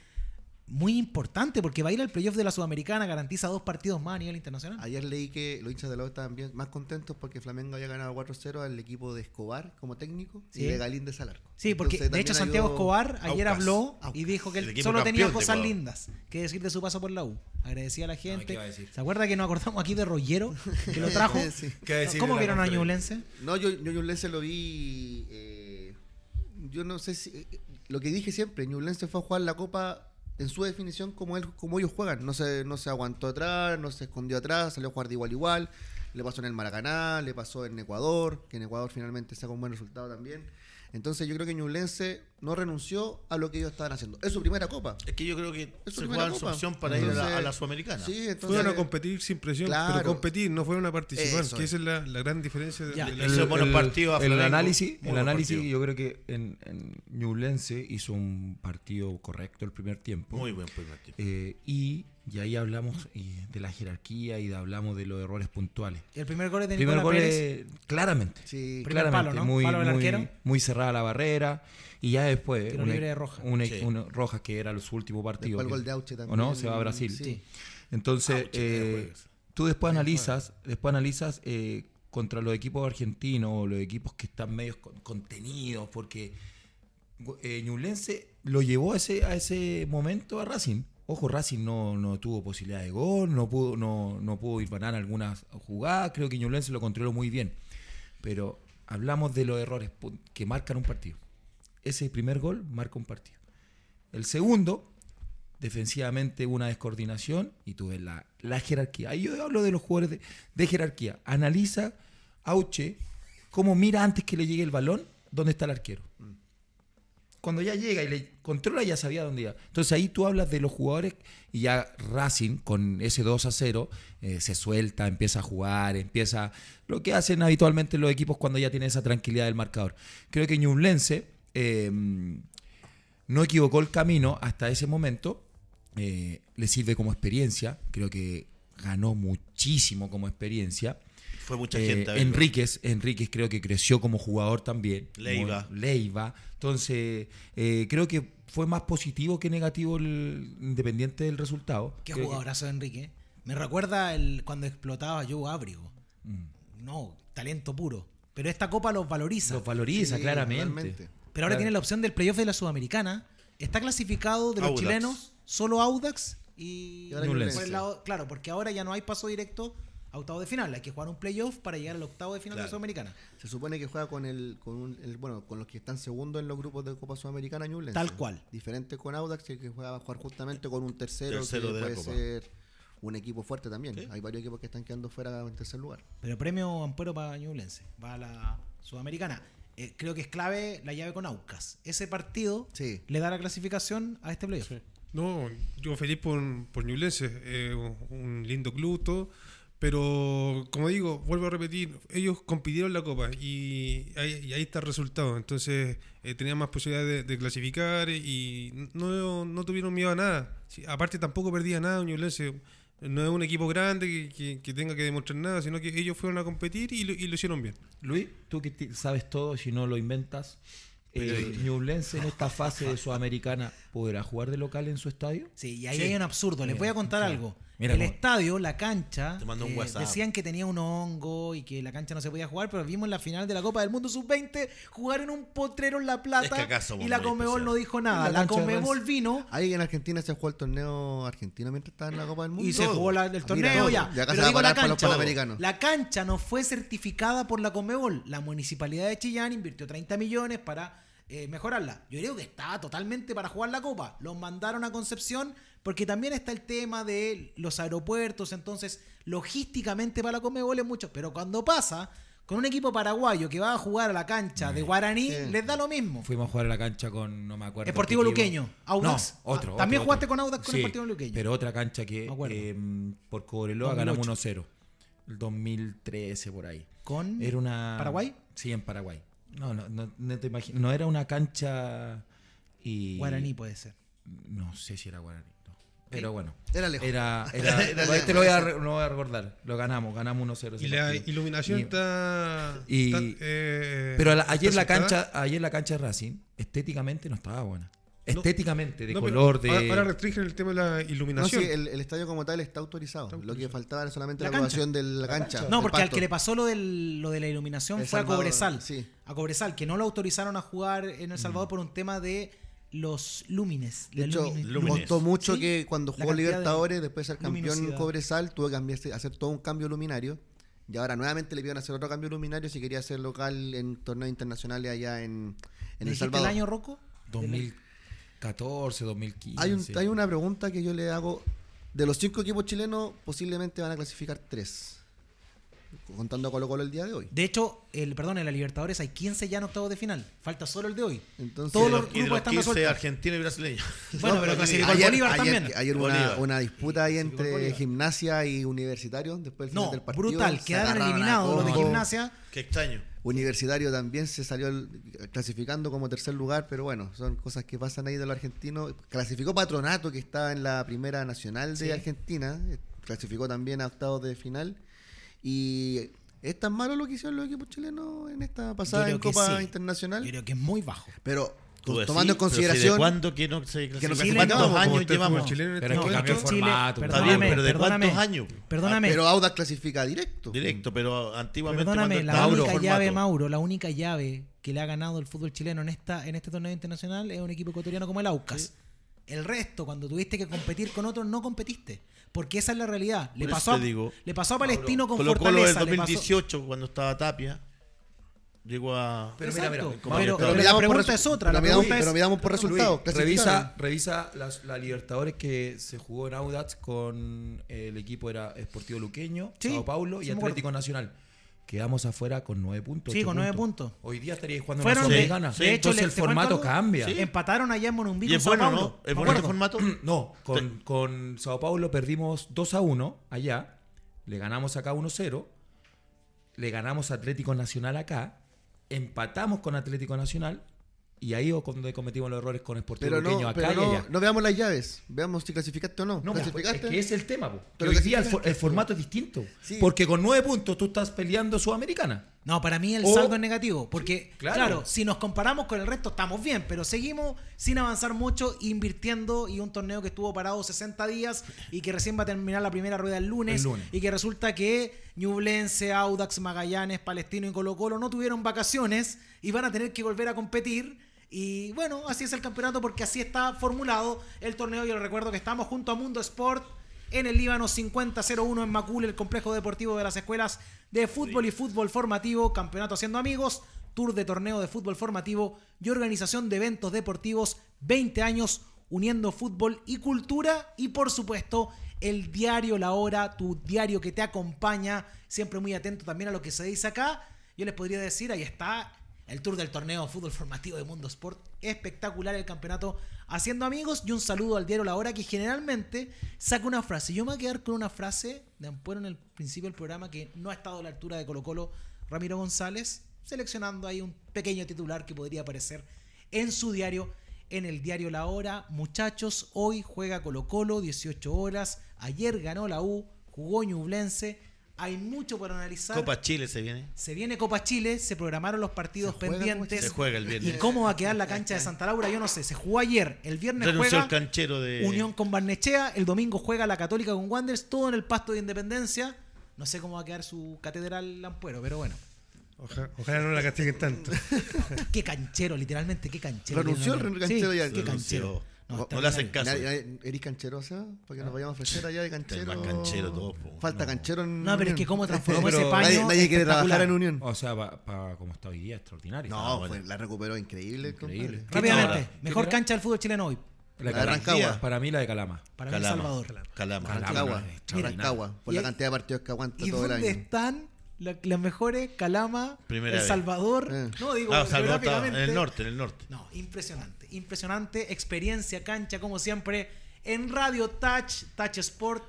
muy importante porque va a ir al playoff de la Sudamericana, garantiza dos partidos más a nivel internacional. Ayer leí que los hinchas de la U estaban bien, más contentos porque Flamengo había ganado 4-0 al equipo de Escobar como técnico Sí. y de Galín de Salarco. Sí, porque Entonces, de hecho Santiago Escobar ayer Aucas. habló y dijo que él solo tenía de cosas lindas que decir de su paso por la U. Agradecía a la gente. ¿qué iba a decir? ¿Se acuerda que nos acordamos aquí de Rollero que lo trajo? Sí. ¿Qué decir ¿Cómo vieron a? Ñublense? No, yo, yo Ñublense lo vi. eh, yo no sé si. eh, Lo que dije siempre, Ñublense fue a jugar la copa en su definición como él, como ellos juegan. No se, no se aguantó atrás, no se escondió atrás, salió a jugar de igual igual. Le pasó en el Maracaná, le pasó en Ecuador, que en Ecuador finalmente saca un buen resultado también. Entonces yo creo que Ñublense no renunció a lo que ellos estaban haciendo. Es su primera copa. Es que yo creo que Es su se primera juegan su copa. opción para ir a la, Entonces, a la Sudamericana. Sí, entonces. Fueron a competir sin presión, Claro. pero competir, no fueron a participar, Eso que es. esa es la, la gran diferencia. Ya. de la- Hizo buenos partidos el Flamengo, análisis, muy el análisis partidos. yo creo que en, en Ñublense hizo un partido correcto el primer tiempo. Muy buen primer tiempo. Eh, y, y ahí hablamos eh, de la jerarquía y de- hablamos de los errores puntuales. Y el primer gol es de primer gol Pérez. es- claramente. Sí, claramente, palo, ¿no? muy, Palo del muy, arquero. muy cerrada la barrera. Y ya después, una- libre de Roja. una- Sí. una- Roja que era los últimos partidos. Después el gol de Auche ¿O también. no? Se va a Brasil. Sí. Entonces, Auche, eh, tú después analizas, después analizas eh, contra los equipos argentinos o los equipos que están medio con- contenidos, porque eh, Ñublense lo llevó a ese, a ese momento a Racing. Ojo, Racing no, no tuvo posibilidad de gol, no pudo, no, no pudo ir algunas jugadas, creo que Ñublense lo controló muy bien. Pero hablamos de los errores que marcan un partido. Ese primer gol marca un partido. El segundo, defensivamente una descoordinación y tú ves la, la jerarquía. Ahí yo hablo de los jugadores de, de jerarquía. Analiza Auche cómo mira antes que le llegue el balón dónde está el arquero. Cuando ya llega y le controla ya sabía dónde iba. Entonces ahí tú hablas de los jugadores y ya Racing con ese 2 a 0 eh, se suelta, empieza a jugar, empieza lo que hacen habitualmente los equipos cuando ya tienen esa tranquilidad del marcador. Creo que Ñublense eh, no equivocó el camino hasta ese momento. eh, le sirve como experiencia. Creo que ganó muchísimo como experiencia. Fue mucha Eh, gente verlo. Enríquez, Enríquez creo que creció como jugador también. Leiva. Leiva. Entonces, eh, creo que fue más positivo que negativo el, independiente del resultado. Qué Creo que- jugadorazo Enrique. Me recuerda el, cuando explotaba Joe Abrigo. Mm. No, talento puro. Pero esta copa los valoriza. Los valoriza, Sí, claramente. Pero ahora Claro. tiene la opción del playoff de la Sudamericana. Está clasificado de los Audax. chilenos solo Audax y, Y ahora Ñublense. por el lado- claro, porque ahora ya no hay paso directo a octavo de final. Hay que jugar un playoff para llegar al octavo de final de la Claro. Sudamericana. Se supone que juega con el, con un- el- bueno, con los que están segundos en los grupos de Copa Sudamericana Ñublense. Tal cual. Diferente con Audax, que juega a jugar justamente con un tercero, Tercero que de puede ser un equipo fuerte también. Sí. Hay varios equipos que están quedando fuera en tercer lugar. Pero premio Ampuero para Ñublense. Va a la Sudamericana. Eh, creo que es clave la llave con Aucas. Ese partido Sí. le da la clasificación a este playoff. No, yo feliz por, por Ñublense, eh, un lindo club, todo. Pero, como digo, vuelvo a repetir, ellos compitieron la Copa y ahí, y ahí está el resultado. Entonces, eh, tenían más posibilidades de, de clasificar y no, no tuvieron miedo a nada. Sí, aparte, tampoco perdía nada Ñublense. No es un equipo grande que, que- que tenga que demostrar nada, sino que ellos fueron a competir y lo, y lo hicieron bien. Luis, tú que sabes todo, si no lo inventas, eh. Ñublense en esta fase de Sudamericana podrá jugar de local en su estadio. Sí, y ahí Sí. hay un absurdo. Les voy a contar claro. algo. Mira el estadio, la cancha, Te mando un eh, WhatsApp. decían que tenía un hongo y que la cancha no se podía jugar, pero vimos en la final de la Copa del Mundo Sub-20 jugar en un potrero en La Es Plata que somos y la especiales. no dijo nada. La La, Racing. vino Ahí en Argentina se jugó el torneo argentino mientras estaba en la Copa del Mundo. y se jugó la- el Mira, torneo todo. ya. Y acá Pero se va a digo la parar para los cancha. panamericanos. La cancha no fue certificada por la Conmebol. La municipalidad de Chillán invirtió 30 millones para eh, mejorarla. Yo creo que estaba totalmente para jugar la Copa. Los mandaron a Concepción porque también está el tema de los aeropuertos. Entonces, logísticamente para la Conmebol es mucho. Pero cuando pasa con un equipo paraguayo que va a jugar a la cancha de Guaraní, Sí. les da lo mismo. Fuimos a jugar a la cancha con, no me acuerdo. Esportivo. Luqueño, Audax. No, otro. Ah, ¿también otro, jugaste otro. con Audax con Sí, Esportivo Luqueño? Pero otra cancha que eh, por Cobreloa ganamos 2008. 1-0. El 2013 por ahí. ¿Con Era una Paraguay? Sí, en Paraguay. No, no, no, no te imagino. No era una cancha y Guaraní puede ser. No sé si era Guaraní. No. Pero bueno. Era lejos. Era, era, Era ahí te lejos. lo voy a, re- lo voy a recordar. Lo ganamos, ganamos 1-0. ese Y la partido. iluminación Y- está. y- está, eh, Pero la- está ayer la cancha, ayer la cancha de Racing, estéticamente no estaba buena. estéticamente, de No, color, de... Ahora, restringen el tema de la No, iluminación. sí, el, el estadio como tal está autorizado. Está Lo que faltaba era solamente La la, aprobación de la La cancha. No, porque al que le pasó lo, del, lo de la iluminación El fue Salvador, a Cobresal. sí. A Cobresal, que no lo autorizaron a jugar en El Mm. Salvador por un tema de los lúmines. De hecho, Lúmenes. costó mucho Sí, que cuando jugó de Libertadores, después de ser campeón luminosidad. Cobresal, tuvo que cambiarse, hacer todo un cambio luminario. Y ahora nuevamente le pidieron hacer otro cambio luminario si quería ser local en torneos internacionales allá en, en ¿Me El Salvador. el año, Rocco? 2014, 2015. Hay, un- hay una pregunta que yo le hago. De los cinco equipos chilenos, posiblemente van a clasificar tres. Contando a Colo Colo el día de hoy. De hecho, el, perdón, en la Libertadores hay 15 ya en octavos de final. Falta solo el de hoy. Entonces, Todos los los, y de grupos los están 15 resueltos. argentinos y brasileños. Bueno, No, pero clasificó el ayer, Bolívar ayer- también. ayer una, Bolívar. una disputa ahí entre gimnasia y universitario después del final No, del partido. brutal. Quedaron eliminados los de gimnasia. Qué extraño. Universitario también se salió el- clasificando como tercer lugar, pero bueno, son cosas que pasan ahí de los argentinos. Clasificó Patronato, que está en la primera nacional de Sí. Argentina, clasificó también a octavos de final. Y es tan malo lo que hicieron los equipos chilenos en esta pasada en que Copa sí. Internacional. Yo creo que es muy bajo. Pero Tú decís, tomando en pero si ¿De consideración. cuándo que no se no clasifica? clasificamos, ¿Cuántos como años llevamos? chileno en Pero este es que momento? cambió el formato. Está bien, Perdóname, pero ¿de perdóname. cuántos años? Perdóname. Pero Audax clasifica directo. Directo, pero antiguamente Perdóname, la única llave. Mauro, la única llave que le ha ganado el fútbol chileno en esta en este torneo internacional es un equipo ecuatoriano como el Aucas. El resto, cuando tuviste que competir con otros, no competiste. Porque esa es la realidad. Le pasó, a, digo, le pasó a Palestino con Colo Colo del Fortaleza. le pasó- 2018, cuando estaba Tapia, llegó a... Pero mira, Exacto. mira, pero, pero la pregunta es otra. La pregunta es, pero midamos por resultados. Revisa, revisa las, la Libertadores que se jugó en Audax con el equipo era Esportivo Luqueño, Sí, Sao Paulo y. Atlético Nacional. Quedamos afuera con nueve puntos. Sí, con nueve puntos. Hoy día estaría jugando Fueron una de- Sudamericana. sí, de hecho, Entonces el ¿te cuento formato algo? cambia. Sí. empataron allá en Monumbí Y con es Sao bueno, Paulo. ¿no? ¿Es bueno formato? No, con, con Sao Paulo perdimos 2 a 1 allá. Le ganamos acá 1-0. Le ganamos a Atlético Nacional acá. Empatamos con Atlético Nacional. Y ahí es donde cometimos los errores con Sportivo Pero Luqueño no, acá pero y allá. no veamos las llaves. Veamos si clasificaste o no. No, ¿Clasificaste? es que es el tema. po. Que Pero hoy día el, for- clasificaste, el formato es distinto. Sí. Porque con nueve puntos tú estás peleando Sudamericana. No, para mí el O- saldo es negativo, porque claro. claro. si nos comparamos con el resto estamos bien, pero seguimos sin avanzar mucho, invirtiendo y un torneo que estuvo parado 60 días y que recién va a terminar la primera rueda el lunes, El lunes. y que resulta que Ñublense, Audax, Magallanes, Palestino y Colo Colo no tuvieron vacaciones y van a tener que volver a competir. Y bueno, así es el campeonato porque así está formulado el torneo. Yo les recuerdo que estamos junto a Mundo Sport en el Líbano 5001 en Macul, el complejo deportivo de las escuelas de fútbol y fútbol formativo, campeonato haciendo amigos, tour de torneo de fútbol formativo y organización de eventos deportivos, 20 años uniendo fútbol y cultura y por supuesto el diario La Hora, tu diario que te acompaña, siempre muy atento también a lo que se dice acá. Yo les podría decir, ahí está el tour del torneo fútbol formativo de Mundo Sport. Espectacular el campeonato haciendo amigos y un saludo al diario La Hora que generalmente saca una frase. Yo me voy a quedar con una frase de Ampuero en el principio del programa que no ha estado a la altura de Colo Colo Ramiro González, seleccionando ahí un pequeño titular que podría aparecer en su diario, en el diario La Hora. Muchachos, hoy juega Colo Colo, 18 horas. Ayer ganó la U, jugó Ñublense. Hay mucho por analizar. Copa Chile se viene. Se viene Copa Chile, se programaron los partidos ¿Se juega Copa pendientes. Se juega el ¿Y viernes. cómo va a quedar la cancha de Santa Laura? Yo no sé. Se jugó ayer. El viernes Renunció juega el canchero de... Unión con Barnechea. El domingo juega la Católica con Wanderers. Todo en el pasto de Independencia. No sé cómo va a quedar su catedral Lampuero, pero bueno. Oja- ojalá no la castiguen tanto. Qué canchero, literalmente, qué canchero. Renunció el canchero Sí, ya. Qué Renunció. canchero. No, no le hacen caso. Nadie- nadie- ¿Eres canchero, o sea? Para que nos vayamos a ofrecer allá de canchero. más canchero todo, po. Falta No. canchero en No, pero es que cómo transformó ese paño. Nadie, nadie quiere trabajar en Unión. O sea, para como está hoy día, extraordinario. No, Ah, bueno. fue- la recuperó increíble. Increíble. Rápidamente, mejor ¿Qué cancha del fútbol chileno hoy. La La de Rancagua. Para mí la de Calama. Para mí El Calama. Salvador. Calama. Calama. Rancagua. Rancagua. Por Y- la cantidad de partidos que aguanta ¿Y todo el dónde año. están la- las mejores? Calama, Primera El vez. Salvador. Eh. No, digo, Ah, Salvador geográficamente. en el norte, en el norte. No, impresionante, impresionante. Experiencia cancha, como siempre, en Radio Touch, Touch Sport.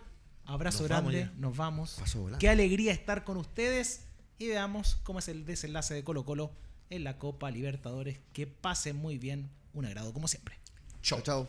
Abrazo Nos vamos grande, ya. nos vamos. Qué alegría estar con ustedes y veamos cómo es el desenlace de Colo Colo en la Copa Libertadores. Que pasen muy bien, un agrado como siempre. Chao, chao.